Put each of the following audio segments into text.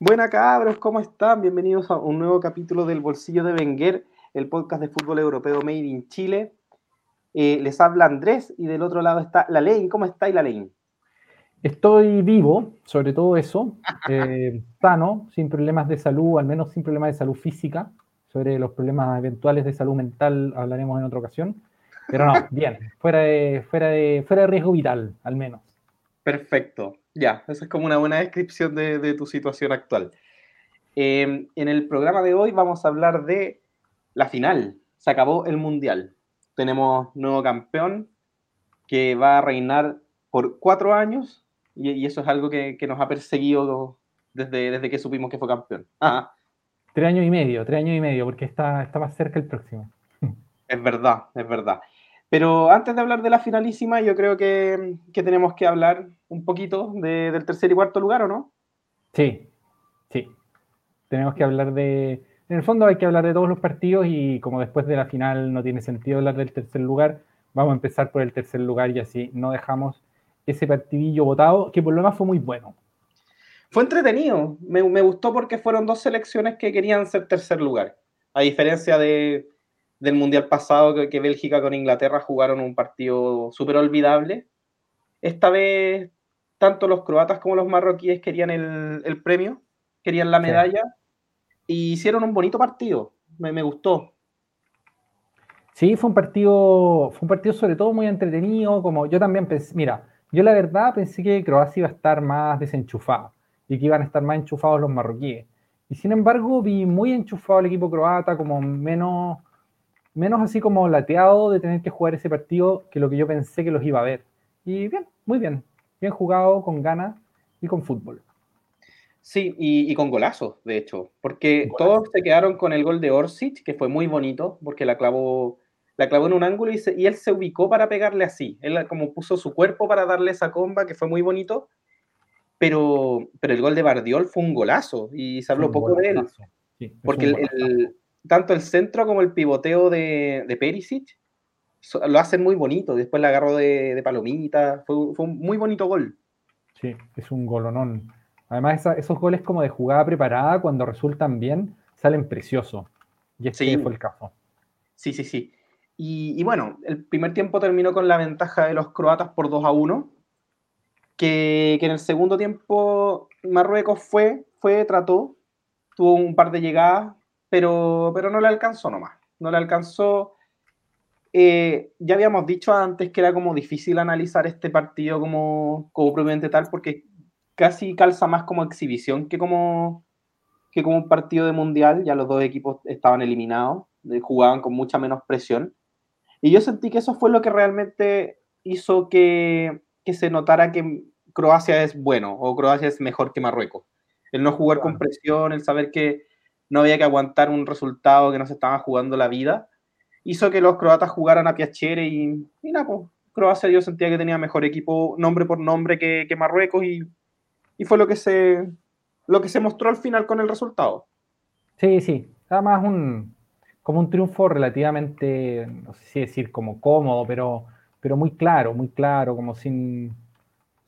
Buena cabros, ¿cómo están? Bienvenidos a un nuevo capítulo del Bolsillo de Wenger, el podcast de fútbol europeo Made in Chile. Eh, les habla Andrés y del otro lado está La Ley. ¿Cómo está La Ley? Estoy vivo, sobre todo eso, eh, sano, sin problemas de salud, al menos sin problemas de salud física. Sobre los problemas eventuales de salud mental hablaremos en otra ocasión. Pero no, bien, fuera de, fuera de, fuera de riesgo vital, al menos. Perfecto, ya, esa es como una buena descripción de, tu situación actual. Em, en el programa de hoy vamos a hablar de la final. Se acabó el Mundial. Tenemos nuevo campeón que va a reinar por cuatro años y, eso es algo que, nos ha perseguido desde, desde que supimos que fue campeón. Tres años y medio, tres años y medio, porque está, está más cerca el próximo. Es verdad, es verdad. Pero antes de hablar de la finalísima, yo creo que, tenemos que hablar un poquito del tercer y cuarto lugar, ¿o no? Sí, sí. Tenemos que hablar de... En el fondo hay que hablar de todos los partidos y como después de la final no tiene sentido hablar del tercer lugar, vamos a empezar por el tercer lugar y así no dejamos ese partidillo votado, que por lo demás fue muy bueno. Fue entretenido, me, me gustó porque fueron dos selecciones que querían ser tercer lugar, a diferencia de, del Mundial pasado que, Bélgica con Inglaterra jugaron un partido súper olvidable. Esta vez, tanto los croatas como los marroquíes querían el, premio, querían la medalla, y hicieron un bonito partido. Me, gustó. Sí, fue un partido, fue un partido sobre todo muy entretenido, como yo también pensé, mira, yo la verdad pensé que Croacia iba a estar más desenchufada y que iban a estar más enchufados los marroquíes. Y sin embargo vi muy enchufado el equipo croata, como menos, menos así como lateado de tener que jugar ese partido que lo que yo pensé que los iba a ver. Y bien, muy bien. Bien jugado, con ganas y con fútbol. Sí, y, con golazos, de hecho, porque todos se quedaron con el gol de Orsic, que fue muy bonito, porque la clavó, la clavó en un ángulo y, y él se ubicó para pegarle así. Él como puso su cuerpo para darle esa comba, que fue muy bonito, pero, pero el gol de Bardiol fue un golazo y se habló poco de él. porque el, tanto el centro como el pivoteo de, de Perisic lo hacen muy bonito. Después la agarró de, palomita. Fue, un muy bonito gol. Sí, es un golonón. Además, esos goles como de jugada preparada, cuando resultan bien, salen preciosos. Y este fue el caso. Sí, sí, sí. Y, bueno, el primer tiempo terminó con la ventaja de los croatas por 2 a 1. Que, que en el segundo tiempo Marruecos fue, fue, trató, tuvo un par de llegadas, pero, pero no le alcanzó nomás. No le alcanzó. Eh, ya habíamos dicho antes que era como difícil analizar este partido como, como propiamente tal, porque casi calza más como exhibición que como, que como un partido de mundial. Ya los dos equipos estaban eliminados, eh, jugaban con mucha menos presión. Y yo sentí que eso fue lo que realmente hizo que, que se notara que Croacia es bueno o Croacia es mejor que Marruecos. El no jugar con presión, el saber que no había que aguantar un resultado que no se estaba jugando la vida, hizo que los croatas jugaran a piachere y, y nada, pues, Croacia yo sentía que tenía mejor equipo nombre por nombre que, Marruecos y, fue lo que, se, lo que se mostró al final con el resultado. Sí, sí, además un, como un triunfo relativamente, no sé si decir como cómodo, pero, pero muy claro, muy claro, como sin,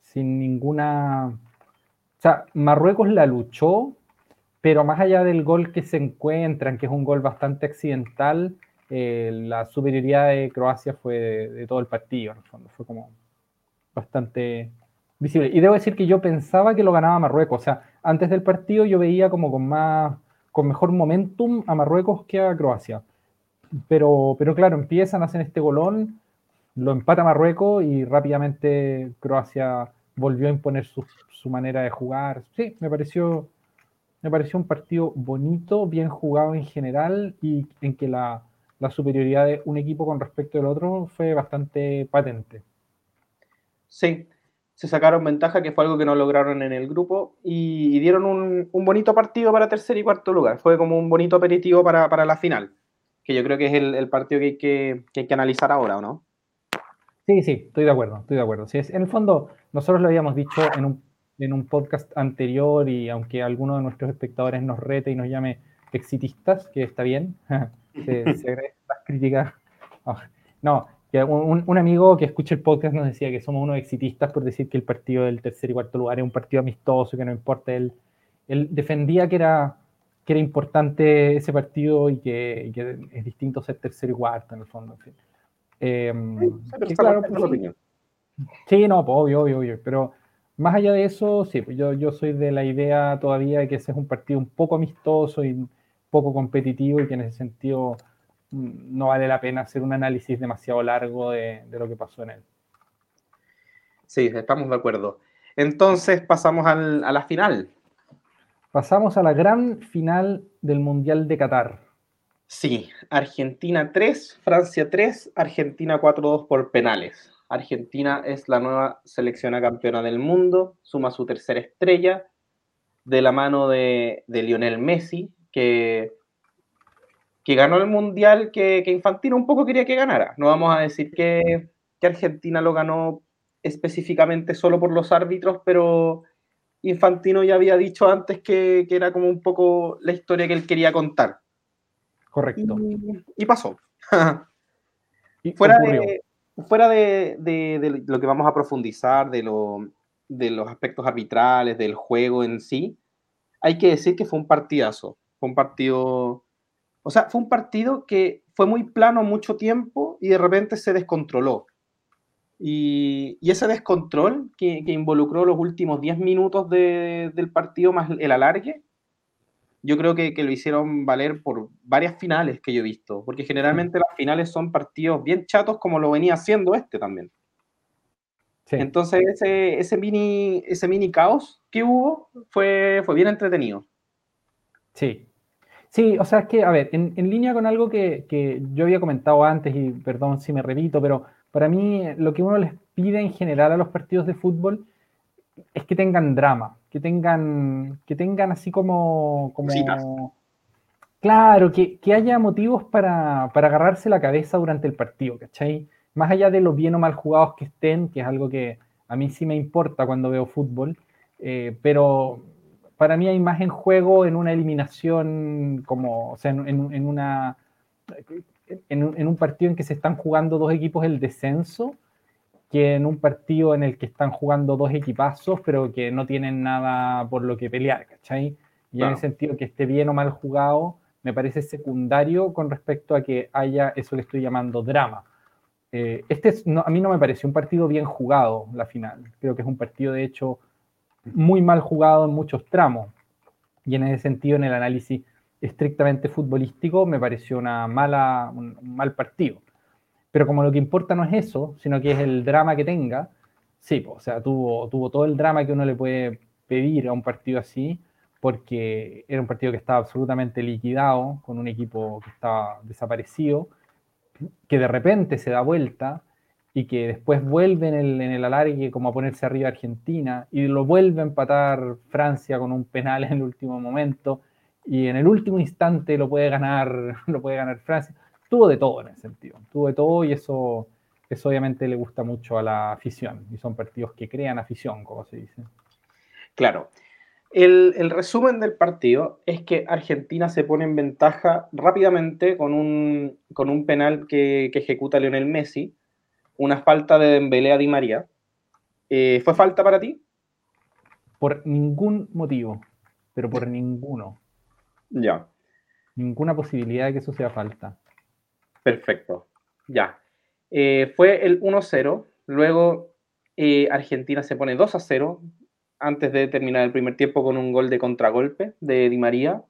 sin ninguna... O sea, Marruecos la luchó, pero más allá del gol que se encuentran, que es un gol bastante accidental, eh, la superioridad de Croacia fue de, todo el partido, en el fondo, fue como bastante visible. Y debo decir que yo pensaba que lo ganaba Marruecos, o sea, antes del partido yo veía como con más, con mejor momentum a Marruecos que a Croacia. Pero, pero claro, empiezan, hacen este golón, lo empata Marruecos y rápidamente Croacia volvió a imponer su, su manera de jugar. Sí, me pareció me pareció un partido bonito, bien jugado en general y en que la, superioridad de un equipo con respecto al otro fue bastante patente. Sí, se sacaron ventaja, que fue algo que no lograron en el grupo, y, dieron un, bonito partido para tercer y cuarto lugar. Fue como un bonito aperitivo para, la final, que yo creo que es el, partido que hay que, hay que, analizar ahora, ¿o no? Sí, sí, estoy de acuerdo, estoy de acuerdo. Sí, en el fondo, nosotros lo habíamos dicho en un en un podcast anterior y aunque alguno de nuestros espectadores nos rete y nos llame exitistas, que está bien, se, se las críticas. Ah, no, un, un, amigo que escucha el podcast nos decía que somos unos exitistas por decir que el partido del tercer y cuarto lugar es un partido amistoso, que no importa el, él defendía que era, que era importante ese partido y que, es distinto ser tercero y cuarto en el fondo. sí, no, pues, obvio, obvio, obvio, pero más allá de eso, sí, pues yo, yo soy de la idea todavía de que ese es un partido un poco amistoso y poco competitivo y que en ese sentido mm, no vale la pena hacer un análisis demasiado largo de, lo que pasó en él. Sí, estamos de acuerdo. Entonces pasamos a la final. Pasamos a la gran final del Mundial de Qatar. Sí, Argentina 3, Francia 3, Argentina 4-2 por penales. Argentina es la nueva selección campeona del mundo, suma su tercera estrella de la mano de, de Lionel Messi, que, que ganó el Mundial que, que, Infantino un poco quería que ganara. No vamos a decir que, que Argentina lo ganó específicamente solo por los árbitros, pero Infantino ya había dicho antes que, que era como un poco la historia que él quería contar. Correcto. Y, pasó. y fuera de, fuera de, de, de, lo que vamos a profundizar, de, lo, de los aspectos arbitrales, del juego en sí, hay que decir que fue un partidazo. Fue un partido, o sea, fue un partido que fue muy plano mucho tiempo y de repente se descontroló. Y, ese descontrol que, involucró los últimos 10 minutos del partido más el alargue, yo creo que, lo hicieron valer por varias finales que yo he visto, porque generalmente las finales son partidos bien chatos como lo venía haciendo este también. Entonces ese, ese, mini, ese mini caos que hubo fue, fue bien entretenido. Sí, Sí, o sea, es que, a ver, en, línea con algo que, yo había comentado antes, y perdón si me repito, pero para mí lo que uno les pide en general a los partidos de fútbol es que tengan drama, que tengan, que tengan así como... como claro, que, haya motivos para, agarrarse la cabeza durante el partido, ¿cachai? Más allá de lo bien o mal jugados que estén, que es algo que a mí sí me importa cuando veo fútbol, eh, pero para mí hay más en juego en una eliminación, como, o sea, en, una, en, un partido en que se están jugando dos equipos el descenso, que en un partido en el que están jugando dos equipazos, pero que no tienen nada por lo que pelear, ¿cachai? Y en el sentido que esté bien o mal jugado, me parece secundario con respecto a que haya eso que estoy llamando drama. Eh, este a mí no me pareció un partido bien jugado, la final. Creo que es un partido, de hecho, muy mal jugado en muchos tramos. Y en ese sentido, en el análisis estrictamente futbolístico, me pareció una mala, un, mal partido. Pero como lo que importa no es eso, sino que es el drama que tenga, sí, o sea, tuvo, tuvo todo el drama que uno le puede pedir a un partido así, porque era un partido que estaba absolutamente liquidado, con un equipo que estaba desaparecido, que de repente se da vuelta y que después vuelve en el, en el alargue como a ponerse arriba Argentina y lo vuelve a empatar Francia con un penal en el último momento y en el último instante lo puede ganar, lo puede ganar Francia. Tuvo de todo en ese sentido, tuvo de todo y eso, eso obviamente le gusta mucho a la afición y son partidos que crean afición, como se dice. Claro. El, el, resumen del partido es que Argentina se pone en ventaja rápidamente con un, con un penal que, que ejecuta Lionel Messi, una falta de Dembélé a Di María. Eh, ¿Fue falta para ti? Por ningún motivo, pero por ninguno. Ya. Ninguna posibilidad de que eso sea falta. Perfecto. Ya. Eh, fue el 1-0. Luego eh, Argentina se pone 2-0 antes de terminar el primer tiempo con un gol de contragolpe de Di María.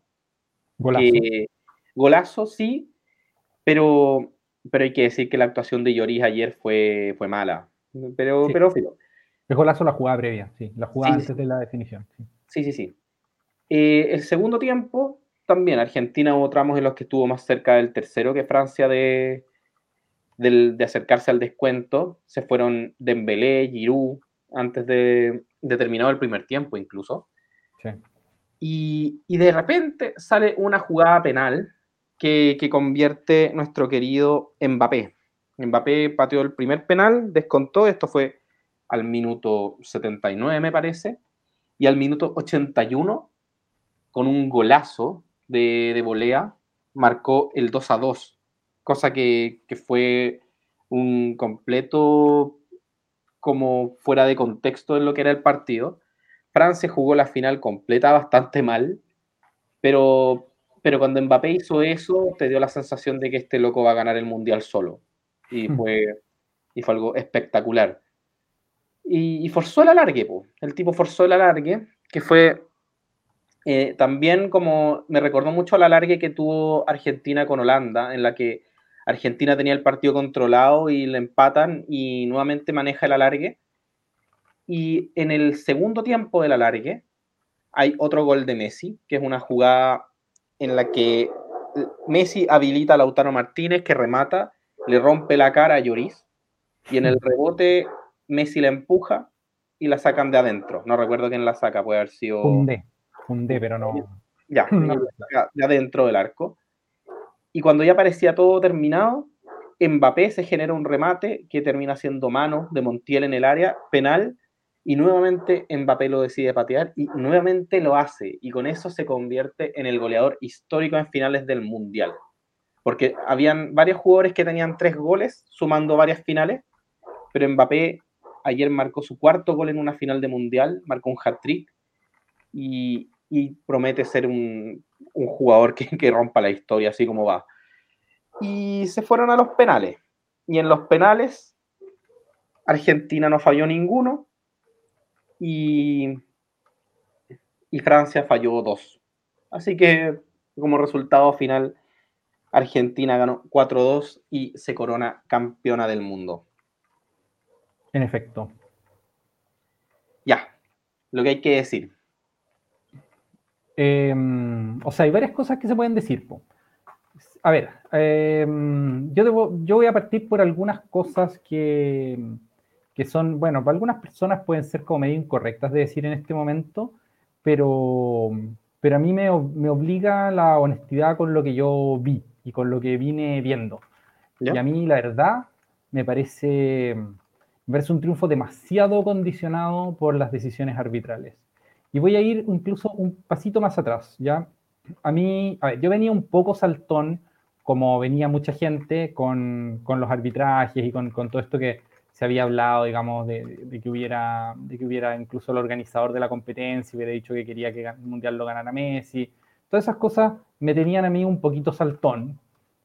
Golazo. golazo, sí, pero pero hay que decir que la actuación de Lloris ayer fue, fue mala. Pero, sí. pero Es golazo la jugada previa, sí, la jugada antes de la definición. Sí, sí, sí. Eh, el segundo tiempo, también Argentina hubo tramos en los que estuvo más cerca del tercero que Francia de, de, acercarse al descuento. Se fueron Dembélé, Giroud, antes de, de terminar el primer tiempo incluso. Sí. Y, y de repente sale una jugada penal que, convierte nuestro querido Mbappé. Mbappé pateó el primer penal, descontó, esto fue al minuto 79 me parece, y al minuto 81, con un golazo de, de volea, marcó el 2 a 2, cosa que, que fue un completo como fuera de contexto en lo que era el partido, Francia jugó la final completa bastante mal, pero, pero cuando Mbappé hizo eso, te dio la sensación de que este loco va a ganar el Mundial solo. Y hmm. fue, y fue algo espectacular. Y, forzó el alargue, el tipo forzó el alargue, que fue eh, también como me recordó mucho la alargue que tuvo Argentina con Holanda, en la que Argentina tenía el partido controlado y le empatan y nuevamente maneja el alargue. Y en el segundo tiempo del alargue hay otro gol de Messi, que es una jugada en la que Messi habilita a Lautaro Martínez, que remata, le rompe la cara a Lloris, y en el rebote Messi la empuja y la sacan de adentro. No recuerdo quién la saca, puede haber sido... fundé, pero no... Ya, de adentro del arco. Y cuando ya parecía todo terminado, Mbappé se genera un remate que termina siendo mano de Montiel en el área, penal, y nuevamente Mbappé lo decide patear y nuevamente lo hace y con eso se convierte en el goleador histórico en finales del Mundial. Porque habían varios jugadores que tenían tres goles sumando varias finales, pero Mbappé ayer marcó su cuarto gol en una final de Mundial, marcó un hat-trick y, promete ser un, jugador que, que rompa la historia así como va. Y se fueron a los penales. Y en los penales, Argentina no falló ninguno y, Francia falló dos. Así que como resultado final, Argentina ganó 4-2 y se corona campeona del mundo. En efecto. Ya, lo que hay que decir. Em, o sea, hay varias cosas que se pueden decir. A ver, em, yo, yo voy a partir por algunas cosas que, que son, bueno, para algunas personas pueden ser como medio incorrectas de decir en este momento, pero, pero a mí me, me obliga la honestidad con lo que yo vi y con lo que vine viendo. Y a mí, la verdad, me parece, me parece un triunfo demasiado condicionado por las decisiones arbitrales. Y voy a ir incluso un pasito más atrás, ¿ya? A mí, a ver, yo venía un poco saltón, como venía mucha gente con, con los arbitrajes y con, con todo esto que, se había hablado, digamos, de, que hubiera, de que hubiera incluso el organizador de la competencia, hubiera dicho que quería que el Mundial lo ganara Messi. Todas esas cosas me tenían a mí un poquito saltón,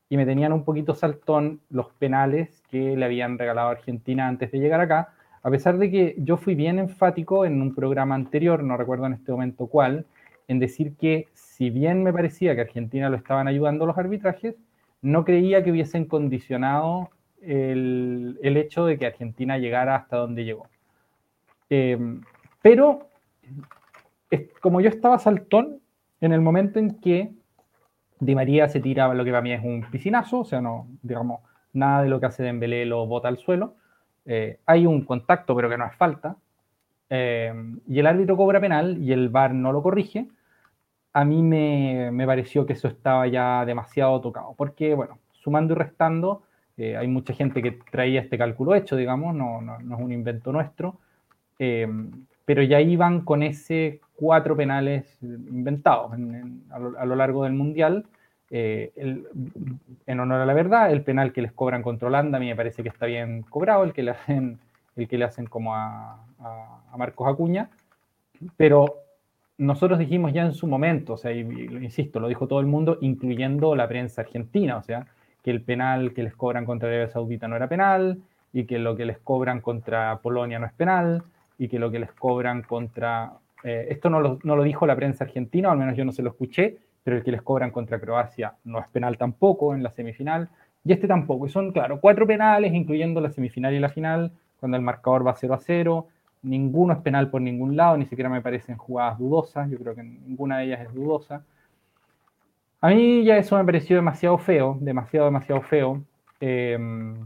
y me tenían un poquito saltón los penales que le habían regalado a Argentina antes de llegar acá, a pesar de que yo fui bien enfático en un programa anterior, no recuerdo en este momento cuál, en decir que si bien me parecía que Argentina lo estaban ayudando los arbitrajes, no creía que hubiesen condicionado el, hecho de que Argentina llegara hasta donde llegó. Em, pero, como yo estaba saltón, en el momento en que Di María se tira lo que para mí es un piscinazo, o sea, no, digamos, nada de lo que hace Dembélé lo bota al suelo. Eh, hay un contacto, pero que no es falta. Em, y el árbitro cobra penal y el VAR no lo corrige. A mí me, me, pareció que eso estaba ya demasiado tocado, porque, bueno, sumando y restando, eh, hay mucha gente que traía este cálculo hecho, digamos, no, no, es un invento nuestro, eh, pero ya iban con ese cuatro penales inventados a, lo, largo del Mundial. Eh, en honor a la verdad, el penal que les cobran contra Holanda a mí me parece que está bien cobrado, el que le hacen, el que le hacen como a, a, Marcos Acuña, pero nosotros dijimos ya en su momento, o sea, insisto, lo dijo todo el mundo, incluyendo la prensa argentina, o sea, que el penal que les cobran contra Arabia Saudita no era penal, y que lo que les cobran contra Polonia no es penal, y que lo que les cobran contra... Eh, esto no lo, no lo, dijo la prensa argentina, al menos yo no se lo escuché, pero el que les cobran contra Croacia no es penal tampoco en la semifinal, y este tampoco. Y son, claro, cuatro penales, incluyendo la semifinal y la final, cuando el marcador va 0 a 0. Ninguno es penal por ningún lado, ni siquiera me parecen jugadas dudosas, yo creo que ninguna de ellas es dudosa. A mí ya eso me pareció demasiado feo, demasiado, demasiado feo. Em,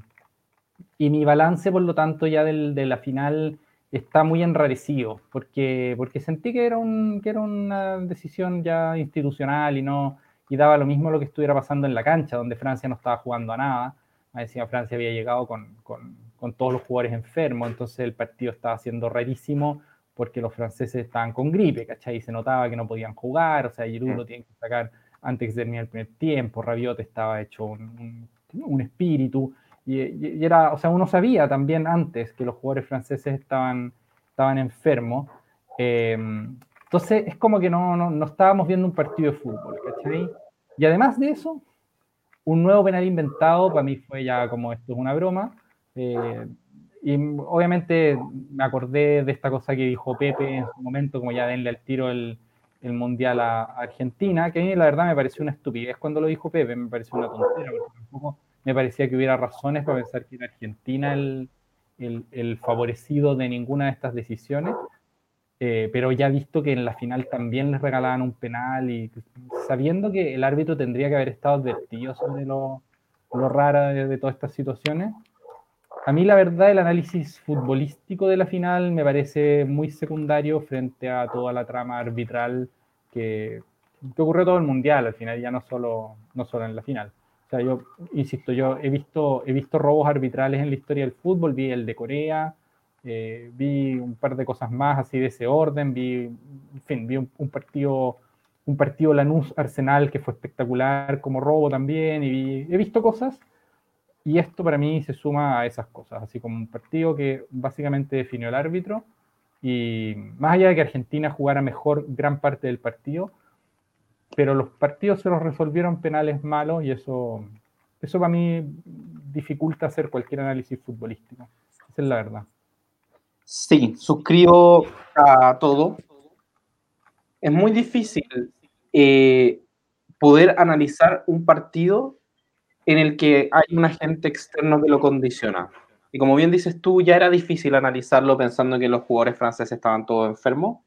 y mi balance, por lo tanto, ya del, de la final está muy enrarecido, porque, porque sentí que era, un, que era una decisión ya institucional y no y daba lo mismo lo que estuviera pasando en la cancha, donde Francia no estaba jugando a nada. Decía, Francia había llegado con, con, con, todos los jugadores enfermos, entonces el partido estaba siendo rarísimo porque los franceses estaban con gripe, ¿cachai? Y se notaba que no podían jugar, o sea, Giroud lo tienen que sacar antes que termine el primer tiempo, Rabiot estaba hecho un, espíritu, y, era, o sea, uno sabía también antes que los jugadores franceses estaban, estaban enfermos, Em, entonces es como que no, no, no, estábamos viendo un partido de fútbol, ¿cachai? Y además de eso, un nuevo penal inventado para mí fue ya como esto es una broma. Eh, y obviamente me acordé de esta cosa que dijo Pepe en su momento, como ya denle al tiro el, el Mundial a Argentina, que a mí la verdad me pareció una estupidez cuando lo dijo Pepe, me pareció una tontera, porque tampoco me parecía que hubiera razones para pensar que era Argentina el, el, favorecido de ninguna de estas decisiones. Eh, pero ya visto que en la final también les regalaban un penal y sabiendo que el árbitro tendría que haber estado advertido sobre lo, lo raro de, de, todas estas situaciones, a mí la verdad el análisis futbolístico de la final me parece muy secundario frente a toda la trama arbitral que, que ocurrió todo el mundial al final, ya no solo, no solo en la final. Sea, yo insisto, yo he visto, he visto robos arbitrales en la historia del fútbol, vi el de Corea, eh, vi un par de cosas más así de ese orden, vi, en fin, vi un, un partido un partido Lanús Arsenal que fue espectacular como robo también, y vi, he visto cosas, y esto para mí se suma a esas cosas, así como un partido que básicamente definió el árbitro, y más allá de que Argentina jugara mejor gran parte del partido, pero los partidos se los resolvieron penales malos, y eso, eso para mí dificulta hacer cualquier análisis futbolístico, esa es la verdad. Sí, suscribo a todo. Es muy difícil eh, poder analizar un partido en el que hay un agente externo que lo condiciona. Y como bien dices tú, ya era difícil analizarlo pensando que los jugadores franceses estaban todos enfermos.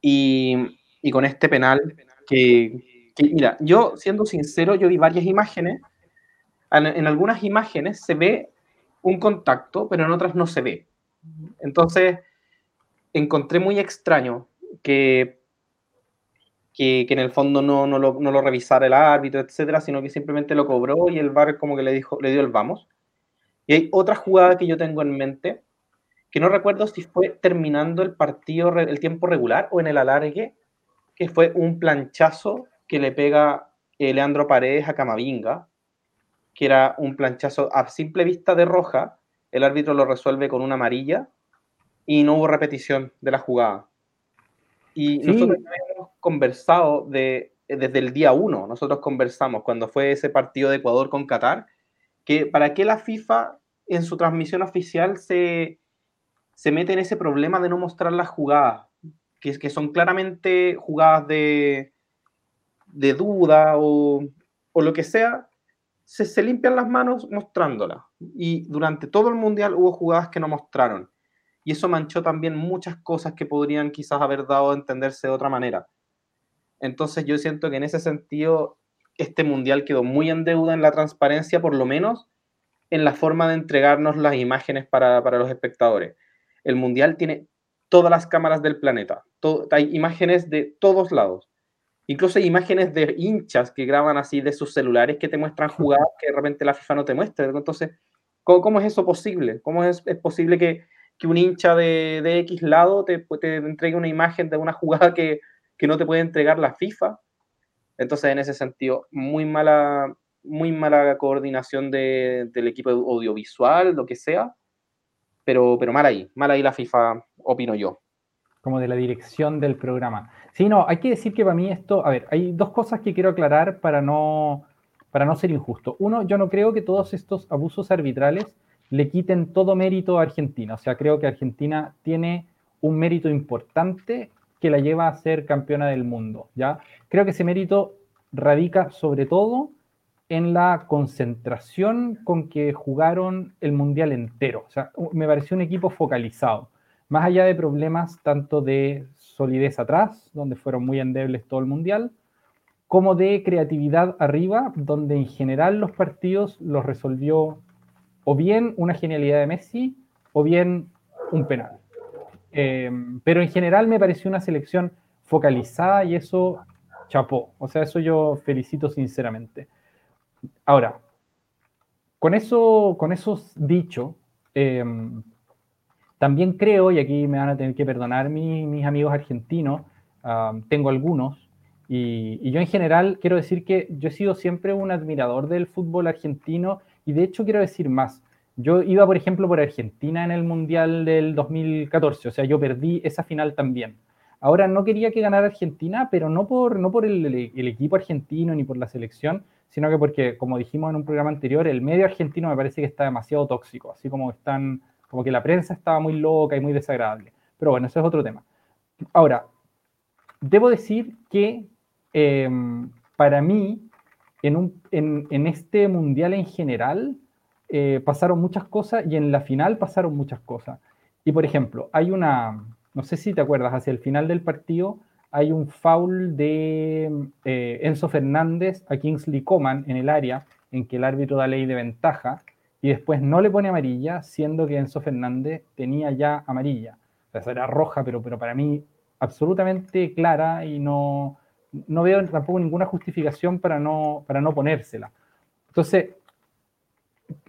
Y, y con este penal, que, que, mira, yo siendo sincero, yo vi varias imágenes. En, en algunas imágenes se ve un contacto, pero en otras no se ve. Entonces, encontré muy extraño que, que, que en el fondo no, no, lo, no, lo, revisara el árbitro, etcétera, sino que simplemente lo cobró y el VAR como que le, dijo, le dio el vamos. Y hay otra jugada que yo tengo en mente, que no recuerdo si fue terminando el partido, el tiempo regular o en el alargue, que fue un planchazo que le pega eh, Leandro Paredes a Camavinga, que era un planchazo a simple vista de roja, el árbitro lo resuelve con una amarilla y no hubo repetición de la jugada. Y sí. nosotros hemos conversado de, desde el día uno, nosotros conversamos cuando fue ese partido de Ecuador con Qatar, que para qué la FIFA en su transmisión oficial se, se mete en ese problema de no mostrar las jugadas, que, son claramente jugadas de, de duda o, o lo que sea, se, se, limpian las manos mostrándola. Y durante todo el mundial hubo jugadas que no mostraron. Y eso manchó también muchas cosas que podrían quizás haber dado a entenderse de otra manera. Entonces yo siento que en ese sentido este mundial quedó muy en deuda en la transparencia, por lo menos en la forma de entregarnos las imágenes para, para los espectadores. El mundial tiene todas las cámaras del planeta. Todo, hay imágenes de todos lados Incluso hay imágenes de hinchas que graban así de sus celulares que te muestran jugadas que de repente la FIFA no te muestra. Entonces, ¿cómo, cómo es eso posible? ¿Cómo es, es posible que, que, un hincha de, de X lado te, te, entregue una imagen de una jugada que, que, no te puede entregar la FIFA? Entonces, en ese sentido, muy mala, muy mala coordinación de, del equipo audiovisual, lo que sea. Pero, pero mal ahí, mal ahí la FIFA, opino yo. Como de la dirección del programa. Sí, no, hay que decir que para mí esto, a ver, hay dos cosas que quiero aclarar para no, para no ser injusto. Uno, yo no creo que todos estos abusos arbitrales le quiten todo mérito a Argentina. O sea, creo que Argentina tiene un mérito importante que la lleva a ser campeona del mundo, ¿ya? Creo que ese mérito radica sobre todo en la concentración con que jugaron el mundial entero. O sea, me pareció un equipo focalizado. Más allá de problemas tanto de solidez atrás, donde fueron muy endebles todo el mundial, como de creatividad arriba, donde en general los partidos los resolvió o bien una genialidad de Messi o bien un penal. Eh, pero en general me pareció una selección focalizada y eso chapó. O sea, eso yo felicito sinceramente. Ahora, con eso, con eso dicho, eh, también creo, y aquí me van a tener que perdonar mi, mis amigos argentinos, tengo algunos, y, y, yo en general quiero decir que yo he sido siempre un admirador del fútbol argentino, y de hecho quiero decir más, Yo iba, por ejemplo, por Argentina en el Mundial del 2014, o sea, yo perdí esa final también. Ahora no quería que ganara Argentina, pero no por, no por el, el, equipo argentino ni por la selección, sino que porque, como dijimos en un programa anterior, el medio argentino me parece que está demasiado tóxico, así como están, como que la prensa estaba muy loca y muy desagradable. Pero bueno, ese es otro tema. Ahora, debo decir que em, para mí, en, un, en, este mundial en general, eh, pasaron muchas cosas y en la final pasaron muchas cosas. Y por ejemplo, hay una, no sé si te acuerdas, hacia el final del partido hay un foul de eh, Enzo Fernández a Kingsley Coman en el área en que el árbitro da ley de ventaja y después no le pone amarilla, siendo que Enzo Fernández tenía ya amarilla. O sea, era roja, pero, pero para mí absolutamente clara y no, no veo tampoco ninguna justificación para no, para no ponérsela. Entonces,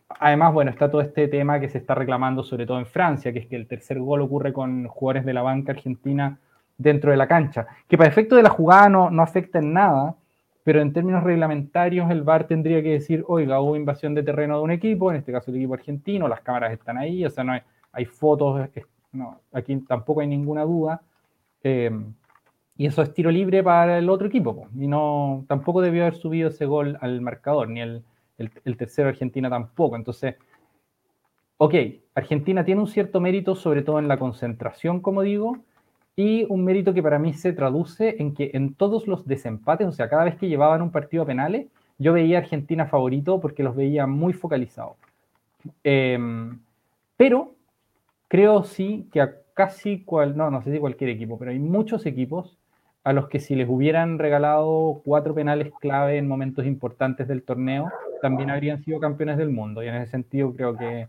además, bueno, está todo este tema que se está reclamando, sobre todo en Francia, que es que el tercer gol ocurre con jugadores de la banca argentina dentro de la cancha, que para efecto de la jugada no, no afecta en nada, pero en términos reglamentarios el VAR tendría que decir, oiga, hubo invasión de terreno de un equipo, en este caso el equipo argentino, las cámaras están ahí, o sea, no hay, hay fotos, no, aquí tampoco hay ninguna duda. Eh, y eso es tiro libre para el otro equipo, y no, tampoco debió haber subido ese gol al marcador, ni el, el, el tercero Argentina tampoco. Entonces, ok, Argentina tiene un cierto mérito, sobre todo en la concentración, como digo, y un mérito que para mí se traduce en que en todos los desempates, o sea, cada vez que llevaban un partido a penales, yo veía a Argentina favorito porque los veía muy focalizados. Em, pero creo sí que a casi cual, no, no sé si cualquier equipo, pero hay muchos equipos a los que si les hubieran regalado cuatro penales clave en momentos importantes del torneo, también habrían sido campeones del mundo. Y en ese sentido creo que,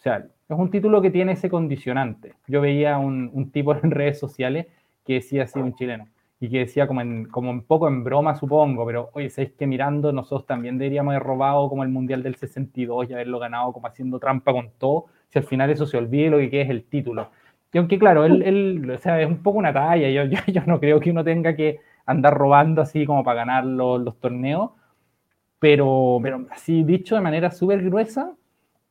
sea, es un título que tiene ese condicionante. Yo veía un, un tipo en redes sociales que decía así, un chileno, y que decía como, en, como un poco en broma, supongo, pero oye, ¿sabéis que mirando nosotros también deberíamos haber robado como el Mundial del 62 y haberlo ganado como haciendo trampa con todo? Si al final eso se olvide, lo que queda es el título. Y aunque claro, él, él o sea, es un poco una talla, yo, yo, yo, no creo que uno tenga que andar robando así como para ganar los, los torneos, pero, pero así dicho de manera súper gruesa,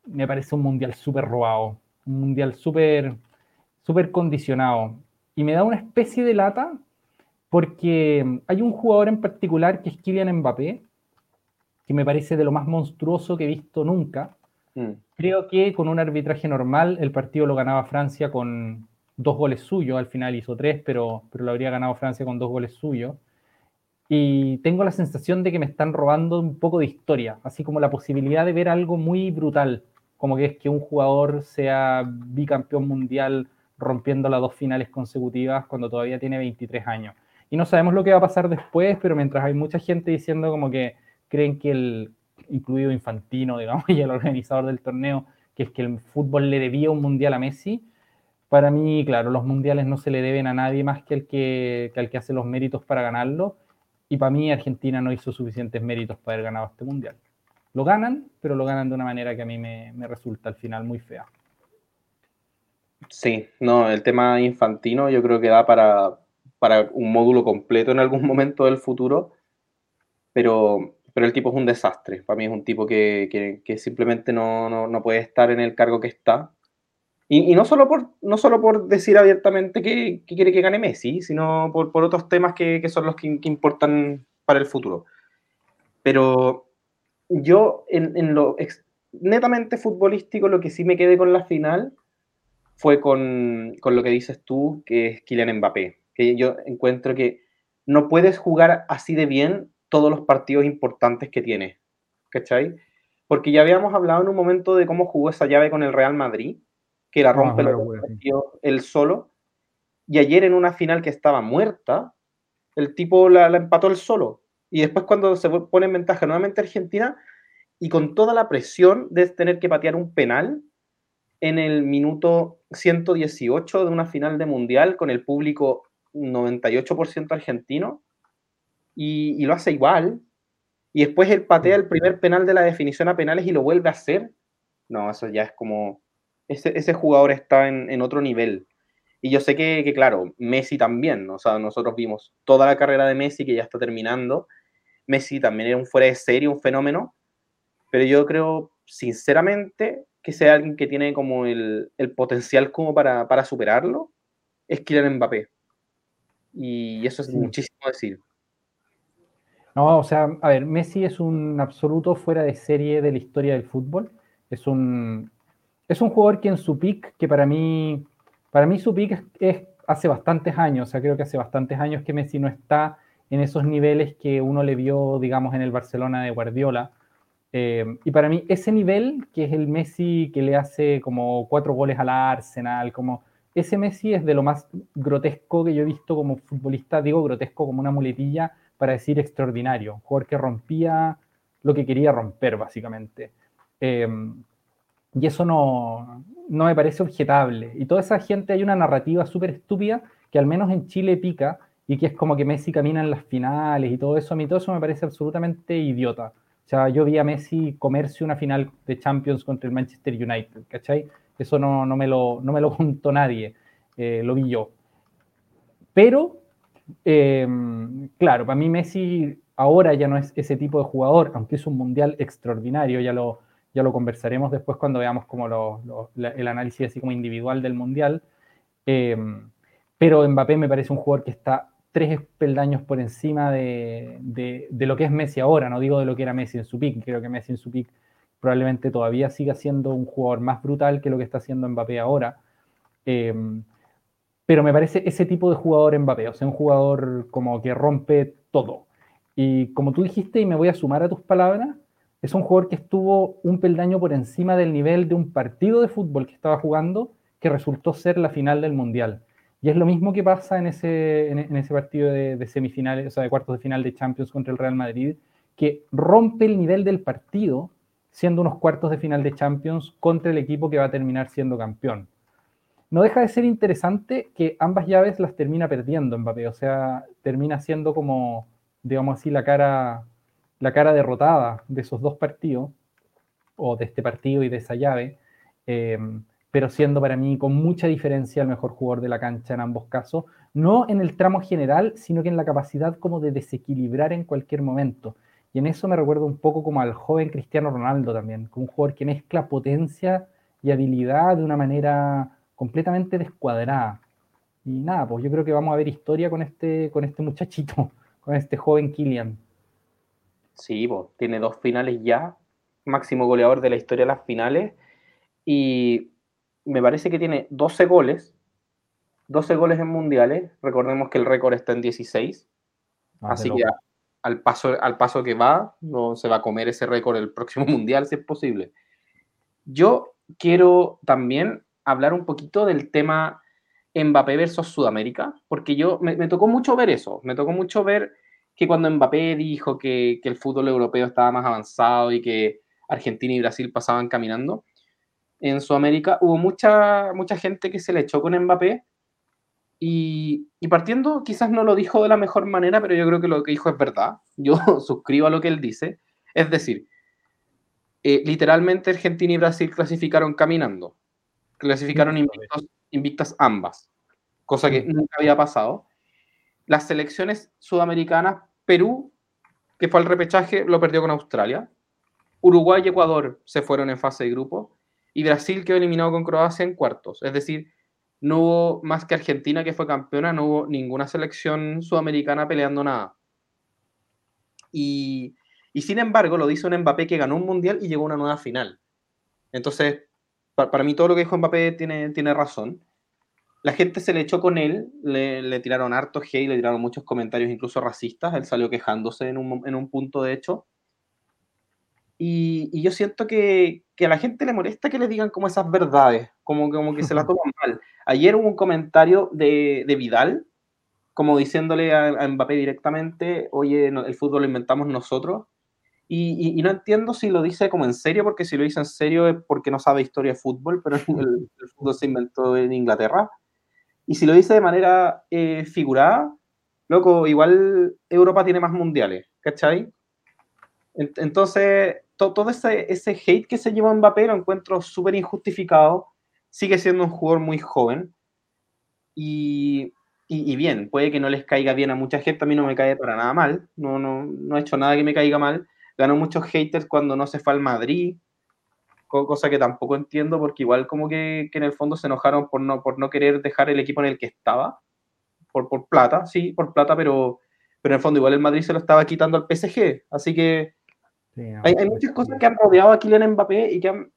me parece un mundial súper robado, un mundial súper súper condicionado. Y me da una especie de lata porque hay un jugador en particular que es Kylian Mbappé, que me parece de lo más monstruoso que he visto nunca. Mm. Creo que con un arbitraje normal el partido lo ganaba Francia con dos goles suyos, al final hizo tres, pero, pero lo habría ganado Francia con dos goles suyos. Y tengo la sensación de que me están robando un poco de historia, así como la posibilidad de ver algo muy brutal como que es que un jugador sea bicampeón mundial rompiendo las dos finales consecutivas cuando todavía tiene 23 años. Y no sabemos lo que va a pasar después, pero mientras hay mucha gente diciendo como que creen que el, incluido Infantino, digamos, y el organizador del torneo, que es que el fútbol le debía un mundial a Messi, para mí, claro, los mundiales no se le deben a nadie más que el que, al que hace los méritos para ganarlo. Y para mí Argentina no hizo suficientes méritos para haber ganado este mundial. Lo ganan, pero lo ganan de una manera que a mí me, resulta al final muy fea. Sí, no, el tema infantino yo creo que da para, para un módulo completo en algún momento del futuro, pero, pero el tipo es un desastre. Para mí es un tipo que, que, que simplemente no, no, no, puede estar en el cargo que está. Y, no, solo por, no solo por decir abiertamente que, que quiere que gane Messi, sino por, por otros temas que, son los que, importan para el futuro. Pero yo en, lo netamente futbolístico, lo que sí me quedé con la final fue con, lo que dices tú, que es Kylian Mbappé. Que yo encuentro que no puedes jugar así de bien todos los partidos importantes que tiene. ¿Cachai? Porque ya habíamos hablado en un momento de cómo jugó esa llave con el Real Madrid, que la rompe él solo. Y ayer en una final que estaba muerta, el tipo la, la empató él solo. Y después cuando se pone en ventaja nuevamente Argentina, y con toda la presión de tener que patear un penal en el minuto 118 de una final de mundial con el público 98% argentino, y, y, lo hace igual, y después él patea el primer penal de la definición a penales y lo vuelve a hacer, no, eso ya es como, ese, ese jugador está en, en, otro nivel. Y yo sé que, que, claro, Messi también, o sea, nosotros vimos toda la carrera de Messi que ya está terminando, Messi también era un fuera de serie, un fenómeno, pero yo creo, sinceramente, que sea alguien que tiene como el, potencial como para, para, superarlo, es Kylian Mbappé. Y eso es muchísimo decir. No, o sea, a ver, Messi es un absoluto fuera de serie de la historia del fútbol. Es un, es un jugador que en su pick, que para mí, para mí su pick es, hace bastantes años, o sea, creo que hace bastantes años que Messi no está en esos niveles que uno le vio, digamos, en el Barcelona de Guardiola. Eh, y para mí ese nivel, que es el Messi que le hace como cuatro goles al Arsenal, como ese Messi es de lo más grotesco que yo he visto como futbolista, digo grotesco como una muletilla para decir extraordinario, un jugador que rompía lo que quería romper básicamente. Eh, y eso no, no me parece objetable. Y toda esa gente, hay una narrativa súper estúpida que al menos en Chile pica y que es como que Messi camina en las finales y todo eso. A mí todo eso me parece absolutamente idiota. O sea, yo vi a Messi comerse una final de Champions contra el Manchester United, ¿cachai? Eso no, no, me, lo, no me lo contó nadie, eh, lo vi yo. Pero, em, claro, para mí Messi ahora ya no es ese tipo de jugador, aunque es un mundial extraordinario, ya lo, ya lo conversaremos después cuando veamos como el análisis así como individual del mundial. Em, pero Mbappé me parece un jugador que está tres peldaños por encima de, lo que es Messi ahora, no digo de lo que era Messi en su pick, creo que Messi en su pick probablemente todavía siga siendo un jugador más brutal que lo que está haciendo Mbappé ahora. Em, pero me parece ese tipo de jugador Mbappé, o sea, un jugador como que rompe todo. Y como tú dijiste, y me voy a sumar a tus palabras, es un jugador que estuvo un peldaño por encima del nivel de un partido de fútbol que estaba jugando, que resultó ser la final del Mundial. Y es lo mismo que pasa en ese, en, ese partido de, semifinales, o sea, de cuartos de final de Champions contra el Real Madrid, que rompe el nivel del partido siendo unos cuartos de final de Champions contra el equipo que va a terminar siendo campeón. No deja de ser interesante que ambas llaves las termina perdiendo Mbappé, o sea, termina siendo como, digamos así, la cara, la cara derrotada de esos dos partidos, o de este partido y de esa llave. Eh, pero siendo para mí con mucha diferencia el mejor jugador de la cancha en ambos casos, no en el tramo general, sino que en la capacidad como de desequilibrar en cualquier momento. Y en eso me recuerdo un poco como al joven Cristiano Ronaldo también, como un jugador que mezcla potencia y habilidad de una manera completamente descuadrada. Y nada, pues yo creo que vamos a ver historia con este, con este muchachito, con este joven Kylian. Sí, pues tiene dos finales ya, máximo goleador de la historia de las finales. Y me parece que tiene 12 goles, 12 goles en mundiales. Recordemos que el récord está en 16. Ah, así que al paso, al paso que va, no se va a comer ese récord el próximo mundial, si es posible. Yo quiero también hablar un poquito del tema Mbappé versus Sudamérica, porque yo me, tocó mucho ver eso. Me tocó mucho ver que cuando Mbappé dijo que, que el fútbol europeo estaba más avanzado y que Argentina y Brasil pasaban caminando, en Sudamérica, hubo mucha, mucha gente que se le echó con Mbappé y, partiendo, quizás no lo dijo de la mejor manera, pero yo creo que lo que dijo es verdad. Yo suscribo a lo que él dice. Es decir, eh, literalmente Argentina y Brasil clasificaron caminando. Clasificaron invictas ambas, cosa que nunca había pasado. Las selecciones sudamericanas, Perú, que fue al repechaje, lo perdió con Australia. Uruguay y Ecuador se fueron en fase de grupo y Brasil quedó eliminado con Croacia en cuartos. Es decir, no hubo más que Argentina que fue campeona, no hubo ninguna selección sudamericana peleando nada. Y, sin embargo, lo dice un Mbappé que ganó un mundial y llegó a una nueva final. Entonces, para, mí todo lo que dijo Mbappé tiene, tiene razón. La gente se le echó con él, le, tiraron harto hate, le tiraron muchos comentarios incluso racistas, él salió quejándose en un, en un punto de hecho. Y, yo siento que, a la gente le molesta que le digan como esas verdades, como, como que se las toman mal. Ayer hubo un comentario de, Vidal, como diciéndole a, Mbappé directamente, oye, el fútbol lo inventamos nosotros. Y, no entiendo si lo dice como en serio, porque si lo dice en serio es porque no sabe historia de fútbol, pero el, fútbol se inventó en Inglaterra. Y si lo dice de manera eh, figurada, loco, igual Europa tiene más mundiales, ¿cachai? Entonces, todo, ese, ese, hate que se lleva Mbappé lo encuentro súper injustificado. Sigue siendo un jugador muy joven. Y, y, bien, puede que no les caiga bien a mucha gente. A mí no me cae para nada mal. No, no, no he hecho nada que me caiga mal. Ganó muchos haters cuando no se fue al Madrid. cosa que tampoco entiendo porque igual como que, en el fondo se enojaron por no, por no querer dejar el equipo en el que estaba, por, por plata, sí, por plata, pero, pero en el fondo igual el Madrid se lo estaba quitando al PSG, así que hay, hay, muchas cosas que han rodeado a Kylian Mbappé y que, han,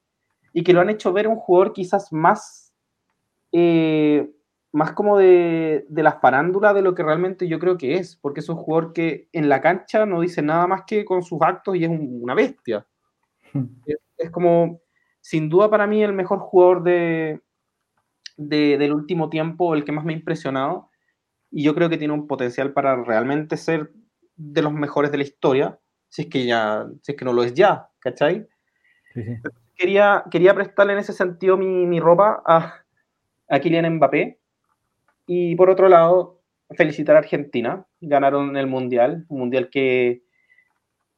y que lo han hecho ver un jugador quizás más, eh, más como de, de, la farándula de lo que realmente yo creo que es, porque es un jugador que en la cancha no dice nada más que con sus actos y es una bestia. es, es, como, sin duda para mí, el mejor jugador de, de, del último tiempo, el que más me ha impresionado, y yo creo que tiene un potencial para realmente ser de los mejores de la historia, si es que ya, si es que no lo es ya, ¿cachai? Sí, sí quería, quería prestarle en ese sentido mi, mi ropa a, a Kylian Mbappé. Y por otro lado, felicitar a Argentina. Ganaron el Mundial, un Mundial que,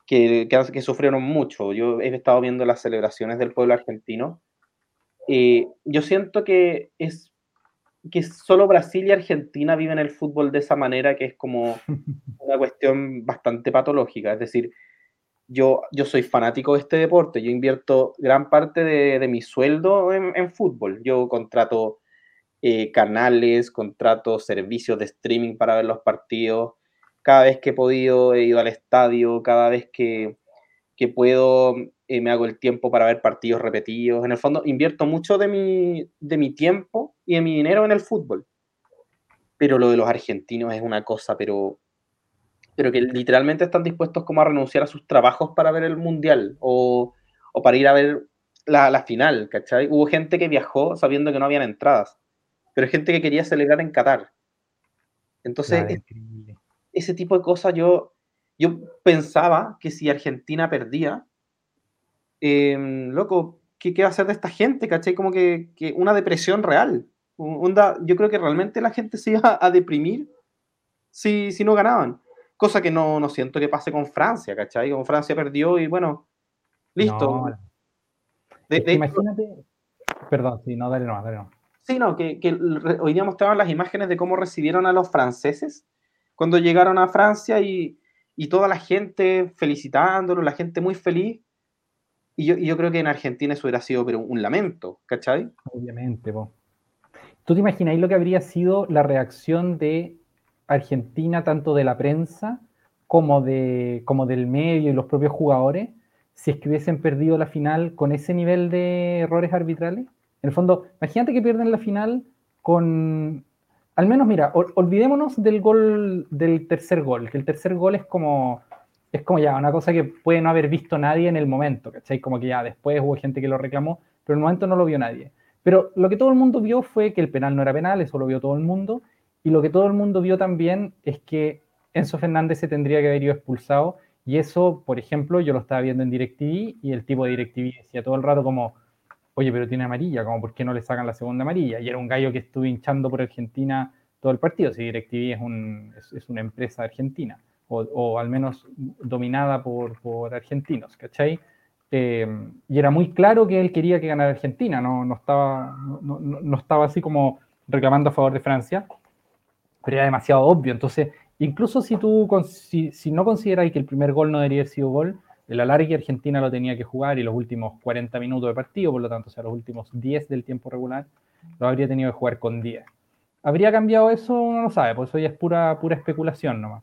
que, que, sufrieron mucho. Yo he estado viendo las celebraciones del pueblo argentino. Eh, yo siento que es que solo Brasil y Argentina viven el fútbol de esa manera, que es como una cuestión bastante patológica. Es decir, yo, yo soy fanático de este deporte, yo invierto gran parte de, de mi sueldo en, en, fútbol. Yo contrato eh, canales, contrato servicios de streaming para ver los partidos. Cada vez que he podido he ido al estadio, cada vez que, que puedo eh, me hago el tiempo para ver partidos repetidos. En el fondo, invierto mucho de mi, de mi tiempo y de mi dinero en el fútbol. Pero lo de los argentinos es una cosa, pero pero que literalmente están dispuestos como a renunciar a sus trabajos para ver el mundial o, o para ir a ver la, la, final, ¿cachai? Hubo gente que viajó sabiendo que no habían entradas, pero gente que quería celebrar en Qatar. Entonces, es, ese tipo de cosas yo, yo pensaba que si Argentina perdía, eh, loco, ¿qué, ¿qué, va a hacer de esta gente? ¿Cachai? Como que, que una depresión real. Onda, yo creo que realmente la gente se iba a deprimir si, si no ganaban cosa que no, no siento que pase con Francia, ¿cachai? Como Francia perdió y bueno, listo. No. De, de, imagínate, perdón, sí, no, dale no, dale no. Sí, no, que, que hoy día mostraban las imágenes de cómo recibieron a los franceses cuando llegaron a Francia y, y toda la gente felicitándolo, la gente muy feliz. Y yo, yo, creo que en Argentina eso hubiera sido pero un lamento, ¿cachai? Obviamente, po. ¿Tú te imagináis lo que habría sido la reacción de Argentina, tanto de la prensa como, de, como del medio y los propios jugadores, si es que hubiesen perdido la final con ese nivel de errores arbitrales? En el fondo, imagínate que pierden la final con... Al menos, mira, olvidémonos del gol, del tercer gol, que el tercer gol es como, es como ya una cosa que puede no haber visto nadie en el momento, ¿cachai? Como que ya después hubo gente que lo reclamó, pero en el momento no lo vio nadie. Pero lo que todo el mundo vio fue que el penal no era penal, eso lo vio todo el mundo, y lo que todo el mundo vio también es que Enzo Fernández se tendría que haber ido expulsado. Y eso, por ejemplo, yo lo estaba viendo en DirecTV y el tipo de DirecTV decía todo el rato como, oye, pero tiene amarilla, como por qué no le sacan la segunda amarilla. Y era un gallo que estuvo hinchando por Argentina todo el partido. Si DirecTV es, un, es, es una empresa argentina, o, o, al menos dominada por, por argentinos, ¿cachai? Eh, y era muy claro que él quería que ganara Argentina, no, no, estaba, no, no estaba así como reclamando a favor de Francia pero era demasiado obvio. Entonces, incluso si tú si, si no consideráis que el primer gol no debería haber sido gol, el alargue Argentina lo tenía que jugar y los últimos 40 minutos de partido, por lo tanto, o sea, los últimos 10 del tiempo regular, lo habría tenido que jugar con 10. ¿Habría cambiado eso? Uno no sabe, pues eso ya es pura, pura especulación nomás.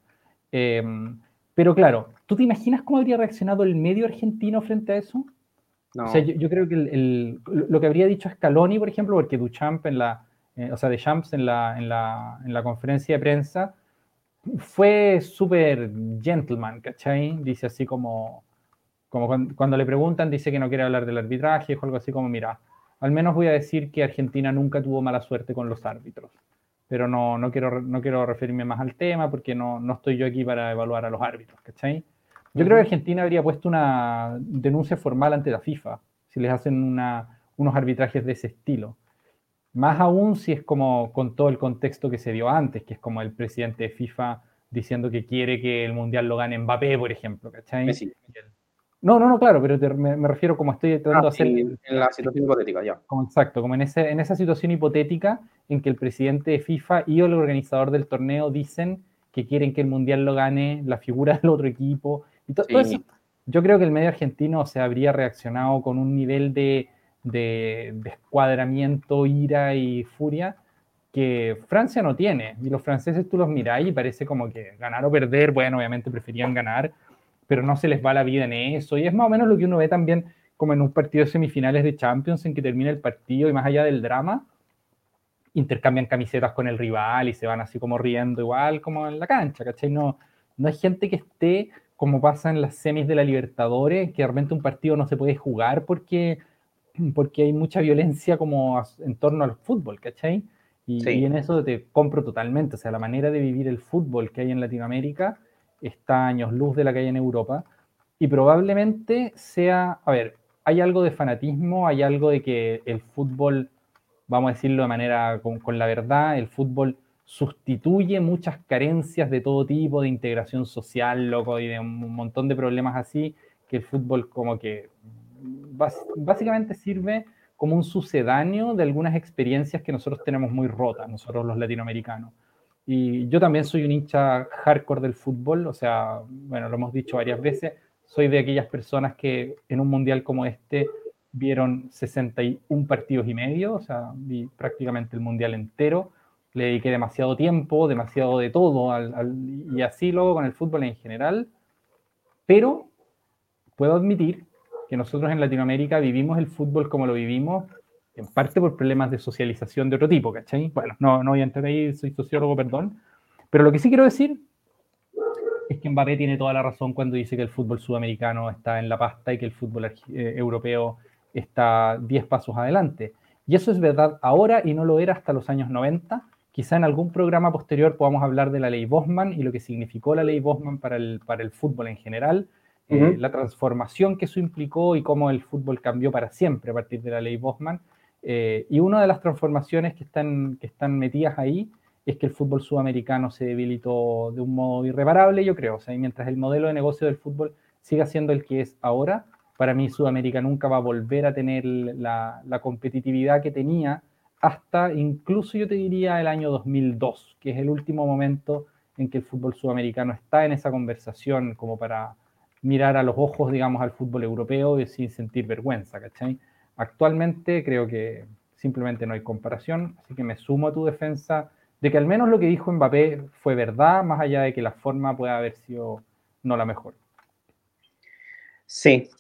Eh, pero claro, ¿tú te imaginas cómo habría reaccionado el medio argentino frente a eso? No. O sea, yo, yo creo que el, el, lo que habría dicho Scaloni, por ejemplo, porque Duchamp en la, eh, o sea, de Champs en la, en la, en la conferencia de prensa, fue súper gentleman, ¿cachai? Dice así como, como cuando, cuando, le preguntan, dice que no quiere hablar del arbitraje, o algo así como, mira, al menos voy a decir que Argentina nunca tuvo mala suerte con los árbitros, pero no, no, quiero, no quiero referirme más al tema porque no, no estoy yo aquí para evaluar a los árbitros, ¿cachai? Yo uh -huh. creo que Argentina habría puesto una denuncia formal ante la FIFA si les hacen una, unos arbitrajes de ese estilo. Más aún si es como con todo el contexto que se dio antes, que es como el presidente de FIFA diciendo que quiere que el Mundial lo gane Mbappé, por ejemplo, ¿cachai? Messi. No, no, no, claro, pero te, me, me, refiero como estoy tratando ah, de hacer... En, en la situación hipotética, ya. Como, exacto, como en, ese, en esa situación hipotética en que el presidente de FIFA y el organizador del torneo dicen que quieren que el Mundial lo gane la figura del otro equipo. Y to, sí. todo eso, yo creo que el medio argentino se habría reaccionado con un nivel de, de, escuadramiento, ira y furia que Francia no tiene. Y los franceses tú los miráis y parece como que ganar o perder, bueno, obviamente preferían ganar, pero no se les va la vida en eso. Y es más o menos lo que uno ve también como en un partido de semifinales de Champions en que termina el partido y más allá del drama, intercambian camisetas con el rival y se van así como riendo igual como en la cancha, ¿cachai? No, no hay gente que esté como pasa en las semis de la Libertadores, que realmente un partido no se puede jugar porque, porque hay mucha violencia como en torno al fútbol, ¿cachai? Y, y, en eso te compro totalmente, o sea, la manera de vivir el fútbol que hay en Latinoamérica está años luz de la que hay en Europa y probablemente sea, a ver, hay algo de fanatismo, hay algo de que el fútbol, vamos a decirlo de manera con, la verdad, el fútbol sustituye muchas carencias de todo tipo, de integración social, loco, y de un montón de problemas así, que el fútbol como que básicamente sirve como un sucedáneo de algunas experiencias que nosotros tenemos muy rotas, nosotros los latinoamericanos. Y yo también soy un hincha hardcore del fútbol, o sea, bueno, lo hemos dicho varias veces, soy de aquellas personas que en un mundial como este vieron 61 partidos y medio, o sea, vi prácticamente el mundial entero, le dediqué demasiado tiempo, demasiado de todo, y así luego con el fútbol en general, pero puedo admitir que nosotros en Latinoamérica vivimos el fútbol como lo vivimos, en parte por problemas de socialización de otro tipo, ¿cachai? Bueno, no, no voy a entrar ahí, soy sociólogo, perdón, pero lo que sí quiero decir es que Mbappé tiene toda la razón cuando dice que el fútbol sudamericano está en la pasta y que el fútbol eh, europeo está 10 pasos adelante. Y eso es verdad ahora y no lo era hasta los años 90. Quizá en algún programa posterior podamos hablar de la ley Bosman y lo que significó la ley Bosman para el, para el fútbol en general, eh, la transformación que eso implicó y cómo el fútbol cambió para siempre a partir de la ley Bosman. Eh, y una de las transformaciones que están, que están metidas ahí es que el fútbol sudamericano se debilitó de un modo irreparable, yo creo. O sea, mientras el modelo de negocio del fútbol siga siendo el que es ahora, para mí Sudamérica nunca va a volver a tener la, competitividad que tenía hasta incluso yo te diría el año 2002, que es el último momento en que el fútbol sudamericano está en esa conversación como para mirar a los ojos, digamos, al fútbol europeo y sin sentir vergüenza, ¿cachai? Actualmente creo que simplemente no hay comparación, así que me sumo a tu defensa de que al menos lo que dijo Mbappé fue verdad, más allá de que la forma pueda haber sido no la mejor. Sí.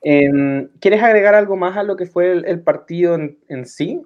Em, ¿Quieres agregar algo más a lo que fue el, partido en, sí?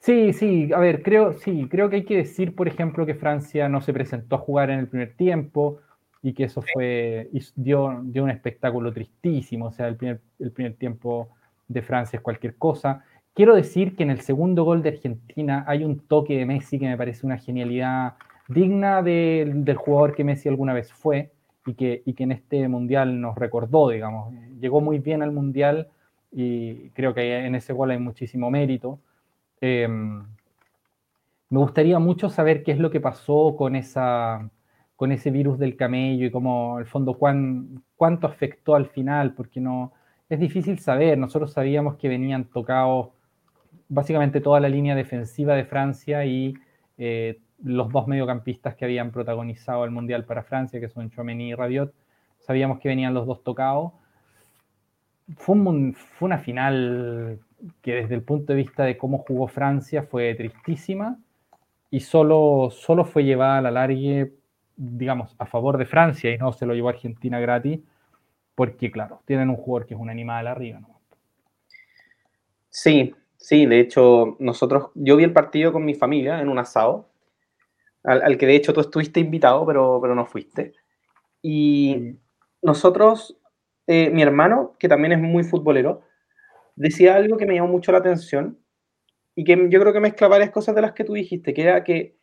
Sí, sí, a ver, creo, sí, creo que hay que decir, por ejemplo, que Francia no se presentó a jugar en el primer tiempo y que eso fue, dio, dio un espectáculo tristísimo, o sea, el primer, el primer tiempo de Francia es cualquier cosa. Quiero decir que en el segundo gol de Argentina hay un toque de Messi que me parece una genialidad digna del jugador que Messi alguna vez fue y que, que en este mundial nos recordó, digamos. Llegó muy bien al mundial y creo que en ese gol hay muchísimo mérito. Em, me gustaría mucho saber qué es lo que pasó con, esa, con ese virus del camello y cómo, al fondo, cuán, cuánto afectó al final, porque no es difícil saber. Nosotros sabíamos que venían tocados básicamente toda la línea defensiva de Francia y eh, los dos mediocampistas que habían protagonizado el Mundial para Francia, que son Chouameni y Rabiot, sabíamos que venían los dos tocados. Fue, fue una final que desde el punto de vista de cómo jugó Francia fue tristísima y solo, solo fue llevada a la largue, digamos, a favor de Francia y no se lo llevó Argentina gratis, porque claro, tienen un jugador que es un animal arriba. ¿no? Sí, Sí, de hecho, nosotros, yo vi el partido con mi familia en un asado, al, que de hecho tú estuviste invitado, pero, pero no fuiste. Y nosotros, eh, mi hermano, que también es muy futbolero, decía algo que me llamó mucho la atención y que yo creo que mezcla varias cosas de las que tú dijiste, que era que,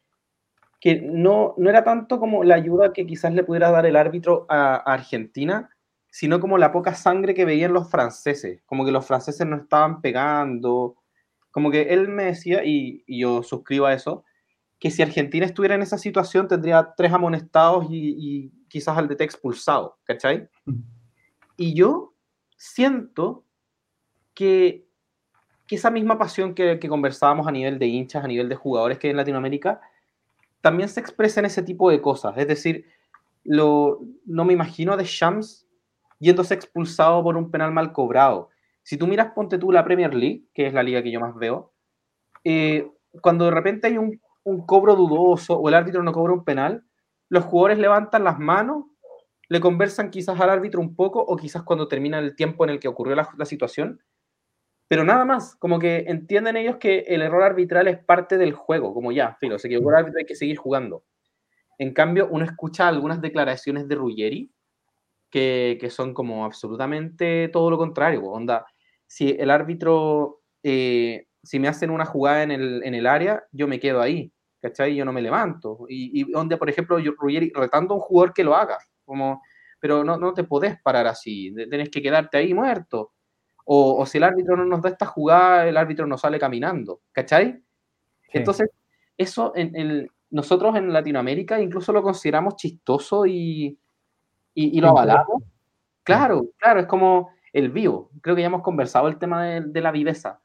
que no, no era tanto como la ayuda que quizás le pudiera dar el árbitro a Argentina, sino como la poca sangre que veían los franceses, como que los franceses no estaban pegando, como que él me decía, y, yo suscribo a eso, que si Argentina estuviera en esa situación tendría tres amonestados y, quizás al DT expulsado, ¿cachai? Y yo siento que, que esa misma pasión que, que, conversábamos a nivel de hinchas, a nivel de jugadores que hay en Latinoamérica, también se expresa en ese tipo de cosas. Es decir, lo, no me imagino a Shams yéndose expulsado por un penal mal cobrado. Si tú miras, ponte tú la Premier League, que es la liga que yo más veo, eh, cuando de repente hay un, un, cobro dudoso o el árbitro no cobra un penal, los jugadores levantan las manos, le conversan quizás al árbitro un poco o quizás cuando termina el tiempo en el que ocurrió la, situación, pero nada más, como que entienden ellos que el error arbitral es parte del juego, como ya, filo, se equivocó el árbitro, hay que seguir jugando. En cambio, uno escucha algunas declaraciones de Ruggeri que, que son como absolutamente todo lo contrario. Onda, si el árbitro, eh, si me hacen una jugada en el, en el, área, yo me quedo ahí, ¿cachai? Yo no me levanto. Y, y donde, por ejemplo, yo, Ruggeri retando a un jugador que lo haga, como, pero no, no te podés parar así, tenés que quedarte ahí muerto. O, o, si el árbitro no nos da esta jugada, el árbitro no sale caminando, ¿cachai? Sí. Entonces, eso en, en, nosotros en Latinoamérica incluso lo consideramos chistoso y, y, y lo avalamos. Claro, claro, es como el vivo. Creo que ya hemos conversado el tema de, de la viveza.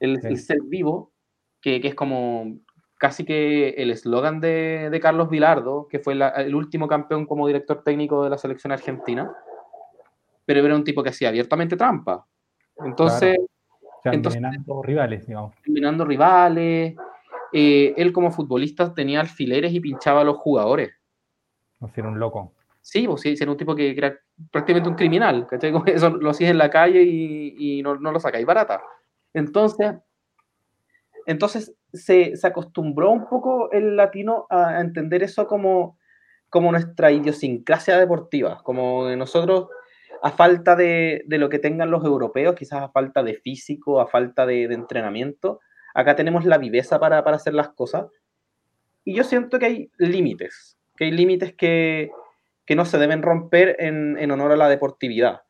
El, sí. el, ser vivo, que, que, es como casi que el eslogan de, de, Carlos Vilardo, que fue la, el último campeón como director técnico de la selección argentina, pero era un tipo que hacía abiertamente trampa. Entonces, claro. entonces rivales, digamos. Eliminando rivales. Eh, él como futbolista tenía alfileres y pinchaba a los jugadores. No era un loco. Sí, pues sí, era un tipo que era prácticamente un criminal, ¿cachai? Eso lo hacías en la calle y, y no, no, lo sacáis barata. Entonces, entonces se, se, acostumbró un poco el latino a entender eso como, como nuestra idiosincrasia deportiva, como nosotros a falta de, de, lo que tengan los europeos, quizás a falta de físico, a falta de, de entrenamiento, acá tenemos la viveza para, para, hacer las cosas. Y yo siento que hay límites, que hay límites que, que no se deben romper en, en honor a la deportividad.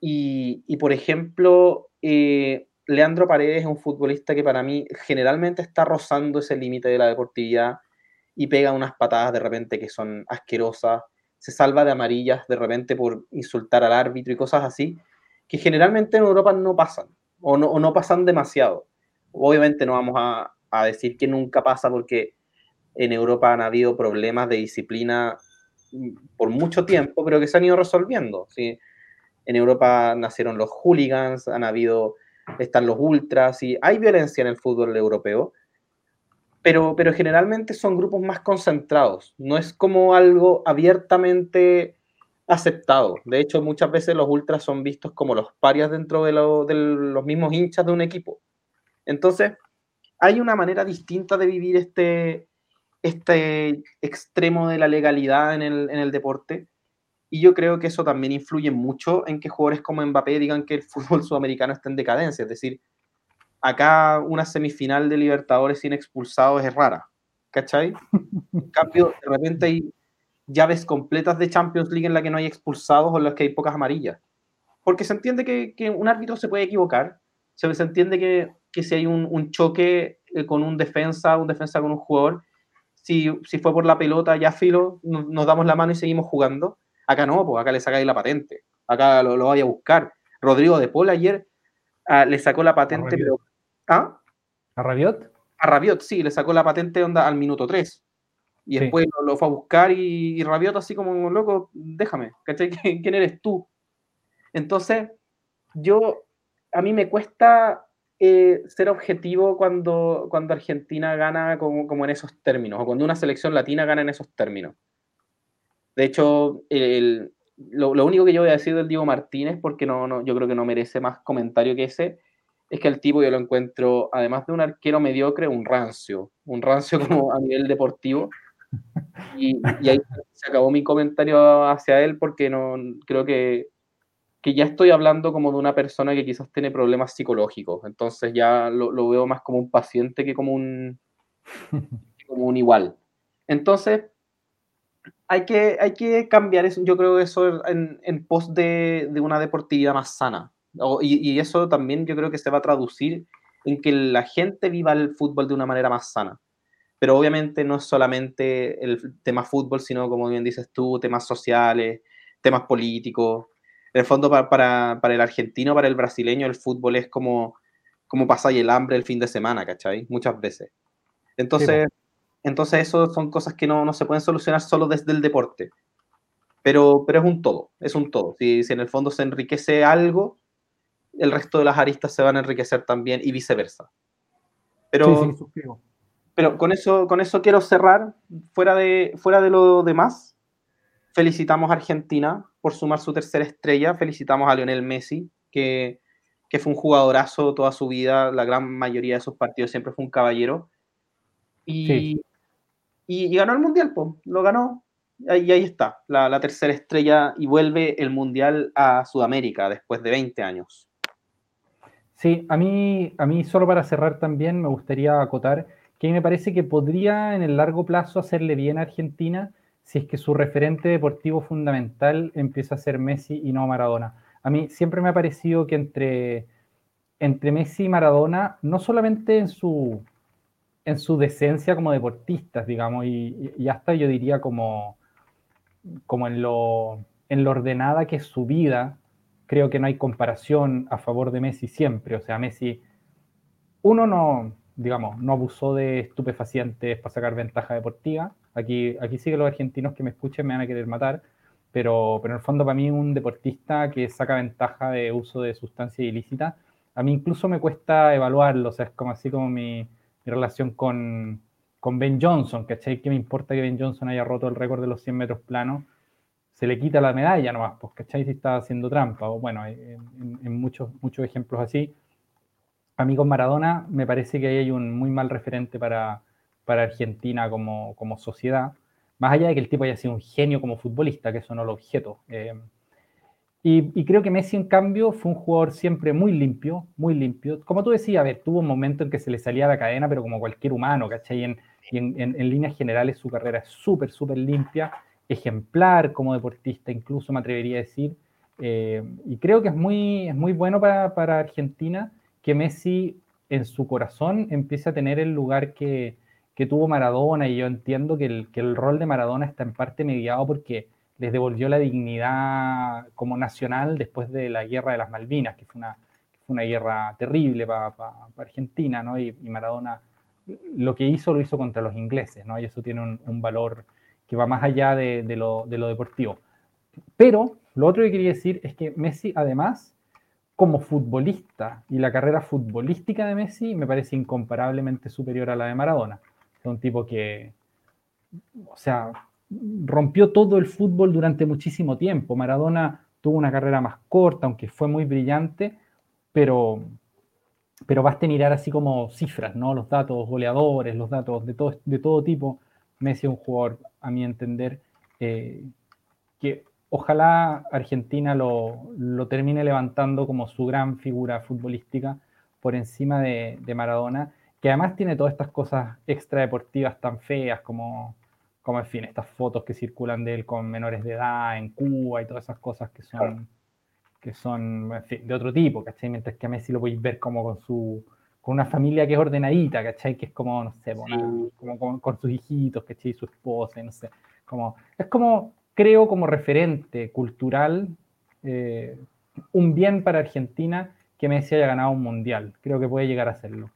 Y, y por ejemplo, eh, Leandro Paredes es un futbolista que para mí generalmente está rozando ese límite de la deportividad y pega unas patadas de repente que son asquerosas se salva de amarillas de repente por insultar al árbitro y cosas así, que generalmente en Europa no pasan, o no, o no pasan demasiado. Obviamente no vamos a, a, decir que nunca pasa porque en Europa han habido problemas de disciplina por mucho tiempo, pero que se han ido resolviendo. ¿sí? En Europa nacieron los hooligans, han habido, están los ultras, y hay violencia en el fútbol europeo, pero, pero generalmente son grupos más concentrados, no es como algo abiertamente aceptado. De hecho, muchas veces los ultras son vistos como los parias dentro de, lo, de los mismos hinchas de un equipo. Entonces, hay una manera distinta de vivir este, este extremo de la legalidad en el, en el deporte. Y yo creo que eso también influye mucho en que jugadores como Mbappé digan que el fútbol sudamericano está en decadencia. Es decir, acá una semifinal de Libertadores sin expulsados es rara, ¿cachai? En cambio, de repente hay llaves completas de Champions League en la que no hay expulsados o en las que hay pocas amarillas. Porque se entiende que, que un árbitro se puede equivocar, se, entiende que, que, si hay un, un, choque eh, con un defensa, un defensa con un jugador, si, si fue por la pelota, ya filo, nos, nos, damos la mano y seguimos jugando. Acá no, pues acá le sacáis la patente, acá lo, lo vaya a buscar. Rodrigo de Paul ayer uh, le sacó la patente, pero ¿Ah? ¿A Rabiot? A Rabiot, sí, le sacó la patente onda al minuto 3. Y sí. después lo, lo, fue a buscar y, y, Rabiot así como, loco, déjame, ¿cachai? ¿Quién eres tú? Entonces, yo, a mí me cuesta eh, ser objetivo cuando, Argentina gana como, en esos términos, o cuando una selección latina gana en esos términos. De hecho, el, lo, lo, único que yo voy a decir del Diego Martínez, porque no, no, yo creo que no merece más comentario que ese, es que el tipo yo lo encuentro, además de un arquero mediocre, un rancio, un rancio como a nivel deportivo. Y, y, ahí se acabó mi comentario hacia él porque no creo que, que, ya estoy hablando como de una persona que quizás tiene problemas psicológicos. Entonces ya lo, lo veo más como un paciente que como un, como un igual. Entonces, hay que, hay que cambiar eso, yo creo eso en, en pos de, de una deportividad más sana y, y, eso también yo creo que se va a traducir en que la gente viva el fútbol de una manera más sana. Pero obviamente no es solamente el tema fútbol, sino como bien dices tú, temas sociales, temas políticos. En el fondo para, para, para el argentino, para el brasileño, el fútbol es como, como pasar el hambre el fin de semana, ¿cachai? Muchas veces. Entonces, sí, entonces eso son cosas que no, no se pueden solucionar solo desde el deporte pero, pero es un todo, es un todo. Si, si en el fondo se enriquece algo, el resto de las aristas se van a enriquecer también y viceversa. Pero, pero con, eso, con eso quiero cerrar, fuera de, fuera de lo demás, felicitamos a Argentina por sumar su tercera estrella, felicitamos a Lionel Messi, que, que fue un jugadorazo toda su vida, la gran mayoría de sus partidos siempre fue un caballero. Y, y, ganó el Mundial, lo ganó. Y ahí está, la, la, tercera estrella y vuelve el Mundial a Sudamérica después de 20 años. Sí, a mí, a mí solo para cerrar también me gustaría acotar que me parece que podría en el largo plazo hacerle bien a Argentina si es que su referente deportivo fundamental empieza a ser Messi y no Maradona. A mí siempre me ha parecido que entre, entre Messi y Maradona, no solamente en su, en su decencia como deportistas, digamos, y, hasta yo diría como, como en, lo, en lo ordenada que es su vida, creo que no hay comparación a favor de Messi siempre. O sea, Messi, uno no, digamos, no abusó de estupefacientes para sacar ventaja deportiva. Aquí, aquí sí que los argentinos que me escuchen me van a querer matar, pero, pero en el fondo para mí un deportista que saca ventaja de uso de sustancias ilícitas, a mí incluso me cuesta evaluarlo, o sea, es como así como mi, relación con, con Ben Johnson, ¿cachai? ¿Qué me importa que Ben Johnson haya roto el récord de los 100 metros planos? Se le quita la medalla nomás, pues, ¿cachai? Si está haciendo trampa, o bueno, en, muchos, muchos ejemplos así. A mí con Maradona me parece que ahí hay un muy mal referente para, para Argentina como, como sociedad, más allá de que el tipo haya sido un genio como futbolista, que eso no lo objeto. Eh, y, creo que Messi, en cambio, fue un jugador siempre muy limpio, muy limpio. Como tú decías, a ver, tuvo un momento en que se le salía la cadena, pero como cualquier humano, ¿cachai? En, en, en, líneas generales su carrera es súper, súper limpia, ejemplar como deportista, incluso me atrevería a decir. Eh, y creo que es muy, es muy bueno para, para, Argentina que Messi en su corazón empiece a tener el lugar que, que tuvo Maradona. Y yo entiendo que el, que el rol de Maradona está en parte mediado porque les devolvió la dignidad como nacional después de la guerra de las Malvinas, que fue una, fue una guerra terrible para Argentina, ¿no? Y, Maradona lo que hizo lo hizo contra los ingleses, ¿no? Y eso tiene un, valor que va más allá de, lo, de, lo, deportivo. Pero lo otro que quería decir es que Messi, además, como futbolista y la carrera futbolística de Messi me parece incomparablemente superior a la de Maradona. Un tipo que, o sea, rompió todo el fútbol durante muchísimo tiempo. Maradona tuvo una carrera más corta, aunque fue muy brillante, pero, pero basta mirar así como cifras, ¿no? Los datos goleadores, los datos de todo, de todo tipo. Messi es un jugador, a mi entender, eh, que ojalá Argentina lo, termine levantando como su gran figura futbolística por encima de, de Maradona, que además tiene todas estas cosas extradeportivas tan feas como como en fin, estas fotos que circulan de él con menores de edad en Cuba y todas esas cosas que son, que son de otro tipo, ¿cachai? Mientras que a Messi lo podéis ver como con su con una familia que es ordenadita, ¿cachai? Que es como, no sé, como, con sus hijitos, ¿cachai? Su esposa, no sé. Como, es como, creo, como referente cultural, eh, un bien para Argentina que Messi haya ganado un mundial. Creo que puede llegar a hacerlo.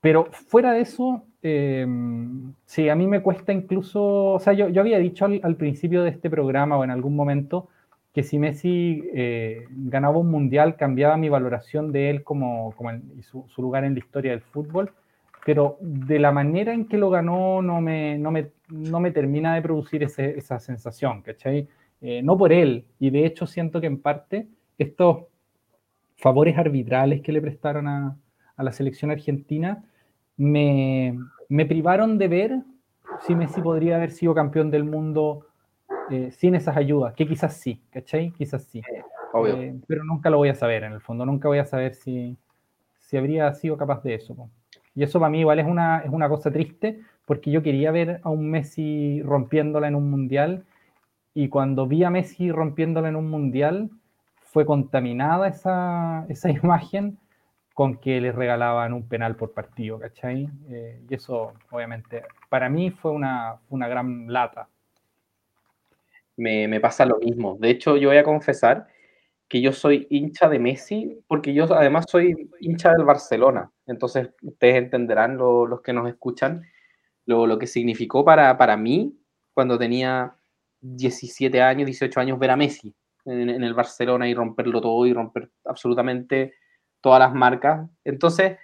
Pero fuera de eso, em, sí, a mí me cuesta incluso, o sea, yo, yo había dicho al, principio de este programa o en algún momento que si Messi eh, ganaba un mundial cambiaba mi valoración de él como, como su, lugar en la historia del fútbol, pero de la manera en que lo ganó no me, no me, no me termina de producir ese, esa sensación, ¿cachai? Eh, no por él, y de hecho siento que en parte estos favores arbitrales que le prestaron a, a la selección argentina, me, privaron de ver si Messi podría haber sido campeón del mundo eh, sin esas ayudas, que quizás sí, ¿cachai? Quizás sí. Eh, pero nunca lo voy a saber, en el fondo, nunca voy a saber si, si habría sido capaz de eso. Y eso para mí igual es una, es una cosa triste, porque yo quería ver a un Messi rompiéndola en un mundial, y cuando vi a Messi rompiéndola en un mundial, fue contaminada esa, esa imagen con que les regalaban un penal por partido, ¿cachai? Eh, y eso, obviamente, para mí fue una, una gran lata. Me, me, pasa lo mismo. De hecho, yo voy a confesar que yo soy hincha de Messi, porque yo además soy hincha del Barcelona. Entonces, ustedes entenderán, los que nos escuchan, lo, lo que significó para, para mí cuando tenía 17 años, 18 años ver a Messi en, el Barcelona y romperlo todo y romper absolutamente todas las marcas. Entonces,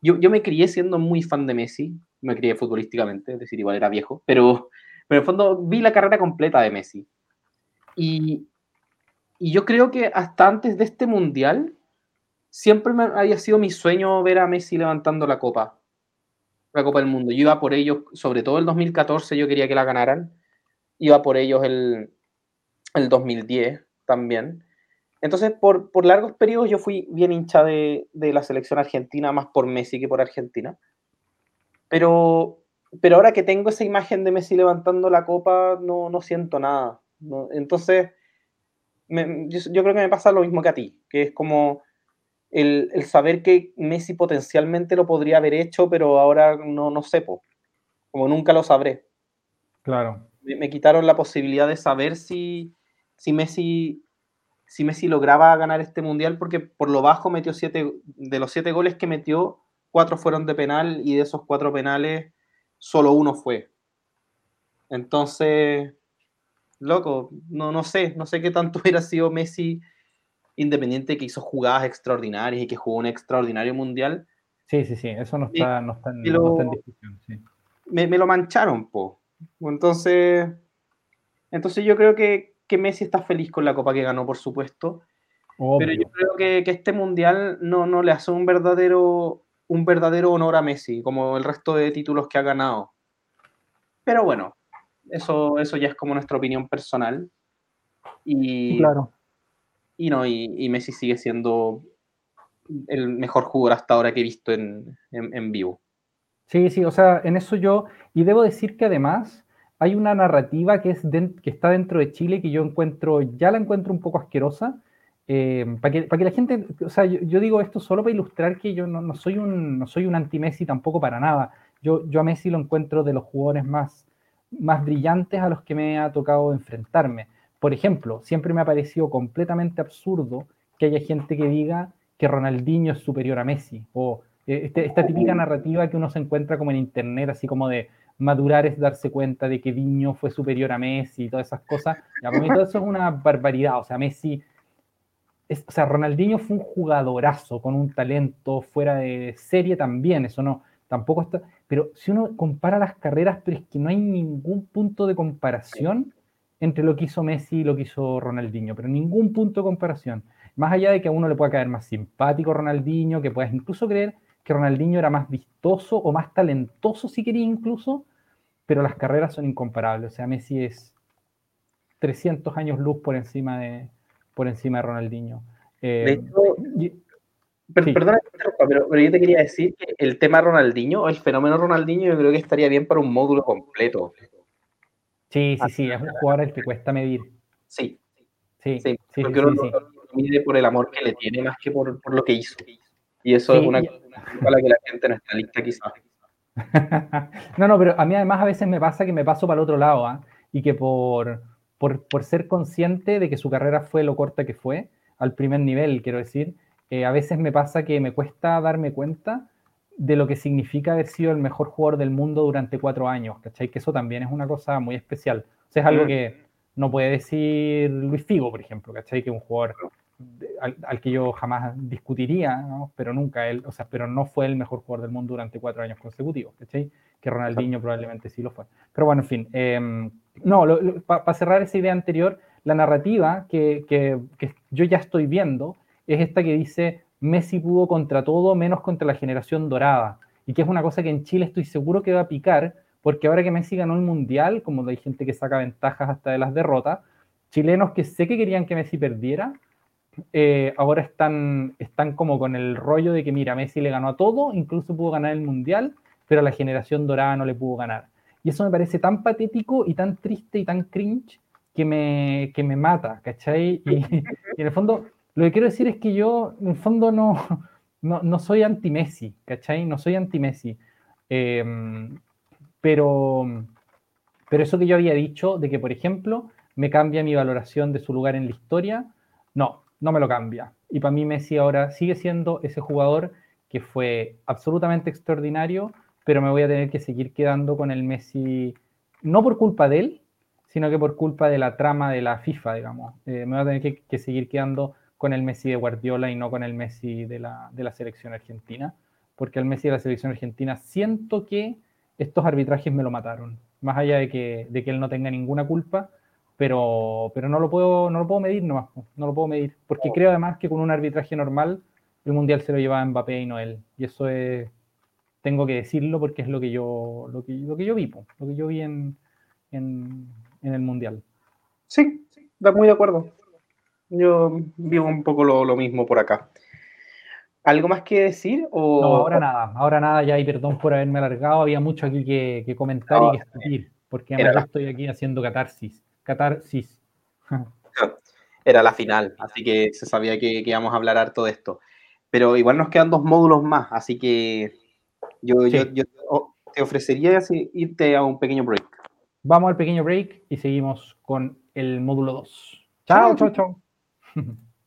yo, yo me crié siendo muy fan de Messi, me crié futbolísticamente, es decir, igual era viejo, pero, pero en el fondo vi la carrera completa de Messi. Y, y yo creo que hasta antes de este mundial, siempre me había sido mi sueño ver a Messi levantando la copa, la Copa del Mundo. Yo iba por ellos, sobre todo el 2014, yo quería que la ganaran. Iba por ellos el, el 2010 también. Entonces, por, por, largos periodos yo fui bien hincha de, de, la selección argentina, más por Messi que por Argentina. Pero, pero ahora que tengo esa imagen de Messi levantando la copa, no, no siento nada. No, entonces, me, yo, yo, creo que me pasa lo mismo que a ti, que es como el, el, saber que Messi potencialmente lo podría haber hecho, pero ahora no, no sé, como nunca lo sabré. Claro. Me, me, quitaron la posibilidad de saber si, si Messi si Messi lograba ganar este mundial, porque por lo bajo metió siete, de los siete goles que metió, cuatro fueron de penal y de esos cuatro penales, solo uno fue. Entonces, loco, no, no sé, no sé qué tanto hubiera sido Messi independiente que hizo jugadas extraordinarias y que jugó un extraordinario mundial. Sí, sí, sí, eso no está, no está, en, lo, no está en discusión. Sí. Me, me, lo mancharon, po. Entonces, entonces yo creo que, que, Messi está feliz con la copa que ganó, por supuesto. Obvio. Pero yo creo que, que, este mundial no, no le hace un verdadero, un verdadero honor a Messi, como el resto de títulos que ha ganado. Pero bueno, eso, eso ya es como nuestra opinión personal. Y, claro. Y no, y, y, Messi sigue siendo el mejor jugador hasta ahora que he visto en, en, en, vivo. Sí, sí, o sea, en eso yo, y debo decir que además hay una narrativa que, es de, que está dentro de Chile que yo encuentro, ya la encuentro un poco asquerosa, eh, para, que, para que la gente, o sea, yo, yo, digo esto solo para ilustrar que yo no, no soy un, no soy un anti-Messi tampoco para nada. Yo, yo a Messi lo encuentro de los jugadores más, más brillantes a los que me ha tocado enfrentarme. Por ejemplo, siempre me ha parecido completamente absurdo que haya gente que diga que Ronaldinho es superior a Messi, o este, esta típica narrativa que uno se encuentra como en internet, así como de madurar es darse cuenta de que Diño fue superior a Messi y todas esas cosas. Ya, para mí todo eso es una barbaridad, o sea, Messi, es, o sea, Ronaldinho fue un jugadorazo con un talento fuera de serie también, eso no, tampoco está, pero si uno compara las carreras, pero es que no hay ningún punto de comparación entre lo que hizo Messi y lo que hizo Ronaldinho, pero ningún punto de comparación. Más allá de que a uno le pueda caer más simpático Ronaldinho, que puedas incluso creer que Ronaldinho era más vistoso o más talentoso, si quería incluso, pero las carreras son incomparables. O sea, Messi es 300 años luz por encima de, por encima de Ronaldinho. Eh, de hecho, per, sí. perdona, pero, pero, yo te quería decir que el tema Ronaldinho, el fenómeno Ronaldinho, yo creo que estaría bien para un módulo completo. Sí, sí, sí, es un jugador al que cuesta medir. Sí. Sí, sí, sí porque uno sí, lo mide por el amor que le tiene más que por, por lo que hizo. Y eso es una cosa a la que la gente no está lista quizás. no, no, pero a mí además a veces me pasa que me paso para el otro lado, ¿eh? y que por, por, por, ser consciente de que su carrera fue lo corta que fue, al primer nivel, quiero decir, eh, a veces me pasa que me cuesta darme cuenta de lo que significa haber sido el mejor jugador del mundo durante cuatro años, ¿cachai? Que eso también es una cosa muy especial. O sea, es algo que no puede decir Luis Figo, por ejemplo, ¿cachai? Que un jugador al, al, que yo jamás discutiría, ¿no? pero nunca él, o sea, pero no fue el mejor jugador del mundo durante cuatro años consecutivos, ¿cachai? Que Ronaldinho probablemente sí lo fue. Pero bueno, en fin, eh, no, para pa cerrar esa idea anterior, la narrativa que, que, que yo ya estoy viendo es esta que dice Messi pudo contra todo menos contra la generación dorada, y que es una cosa que en Chile estoy seguro que va a picar, porque ahora que Messi ganó el Mundial, como hay gente que saca ventajas hasta de las derrotas, chilenos que sé que querían que Messi perdiera, eh, ahora están, están como con el rollo de que, mira, Messi le ganó a todo, incluso pudo ganar el Mundial, pero a la generación dorada no le pudo ganar. Y eso me parece tan patético y tan triste y tan cringe que me, que me mata, ¿cachai? Y, en el fondo, lo que quiero decir es que yo, en el fondo, no, no, no soy anti-Messi, ¿cachai? No soy anti-Messi. Eh, pero, pero eso que yo había dicho, de que, por ejemplo, me cambia mi valoración de su lugar en la historia, no, no me lo cambia. Y para mí Messi ahora sigue siendo ese jugador que fue absolutamente extraordinario, pero me voy a tener que seguir quedando con el Messi, no por culpa de él, sino que por culpa de la trama de la FIFA, digamos. Eh, me voy a tener que, seguir quedando con el Messi de Guardiola y no con el Messi de la, de la selección argentina, porque el Messi de la selección argentina siento que estos arbitrajes me lo mataron, más allá de que, de que él no tenga ninguna culpa, pero, pero no, lo puedo, no lo puedo medir nomás, no lo puedo medir, porque creo además que con un arbitraje normal el Mundial se lo llevaba Mbappé y no él, y eso es, tengo que decirlo porque es lo que yo, lo que, lo que yo vi, lo que yo vi en, en, el Mundial. Sí, muy de acuerdo. Yo vivo un poco lo, mismo por acá. ¿Algo más que decir? O... No, ahora nada, ahora nada, ya y perdón por haberme alargado, había mucho aquí que, comentar y que escribir, porque ahora estoy aquí haciendo catarsis. Catarsis. Era la final, así que se sabía que, que, íbamos a hablar harto de esto. Pero igual nos quedan dos módulos más, así que yo, te ofrecería irte a un pequeño break. Vamos al pequeño break y seguimos con el módulo 2. Chao, chao, chao.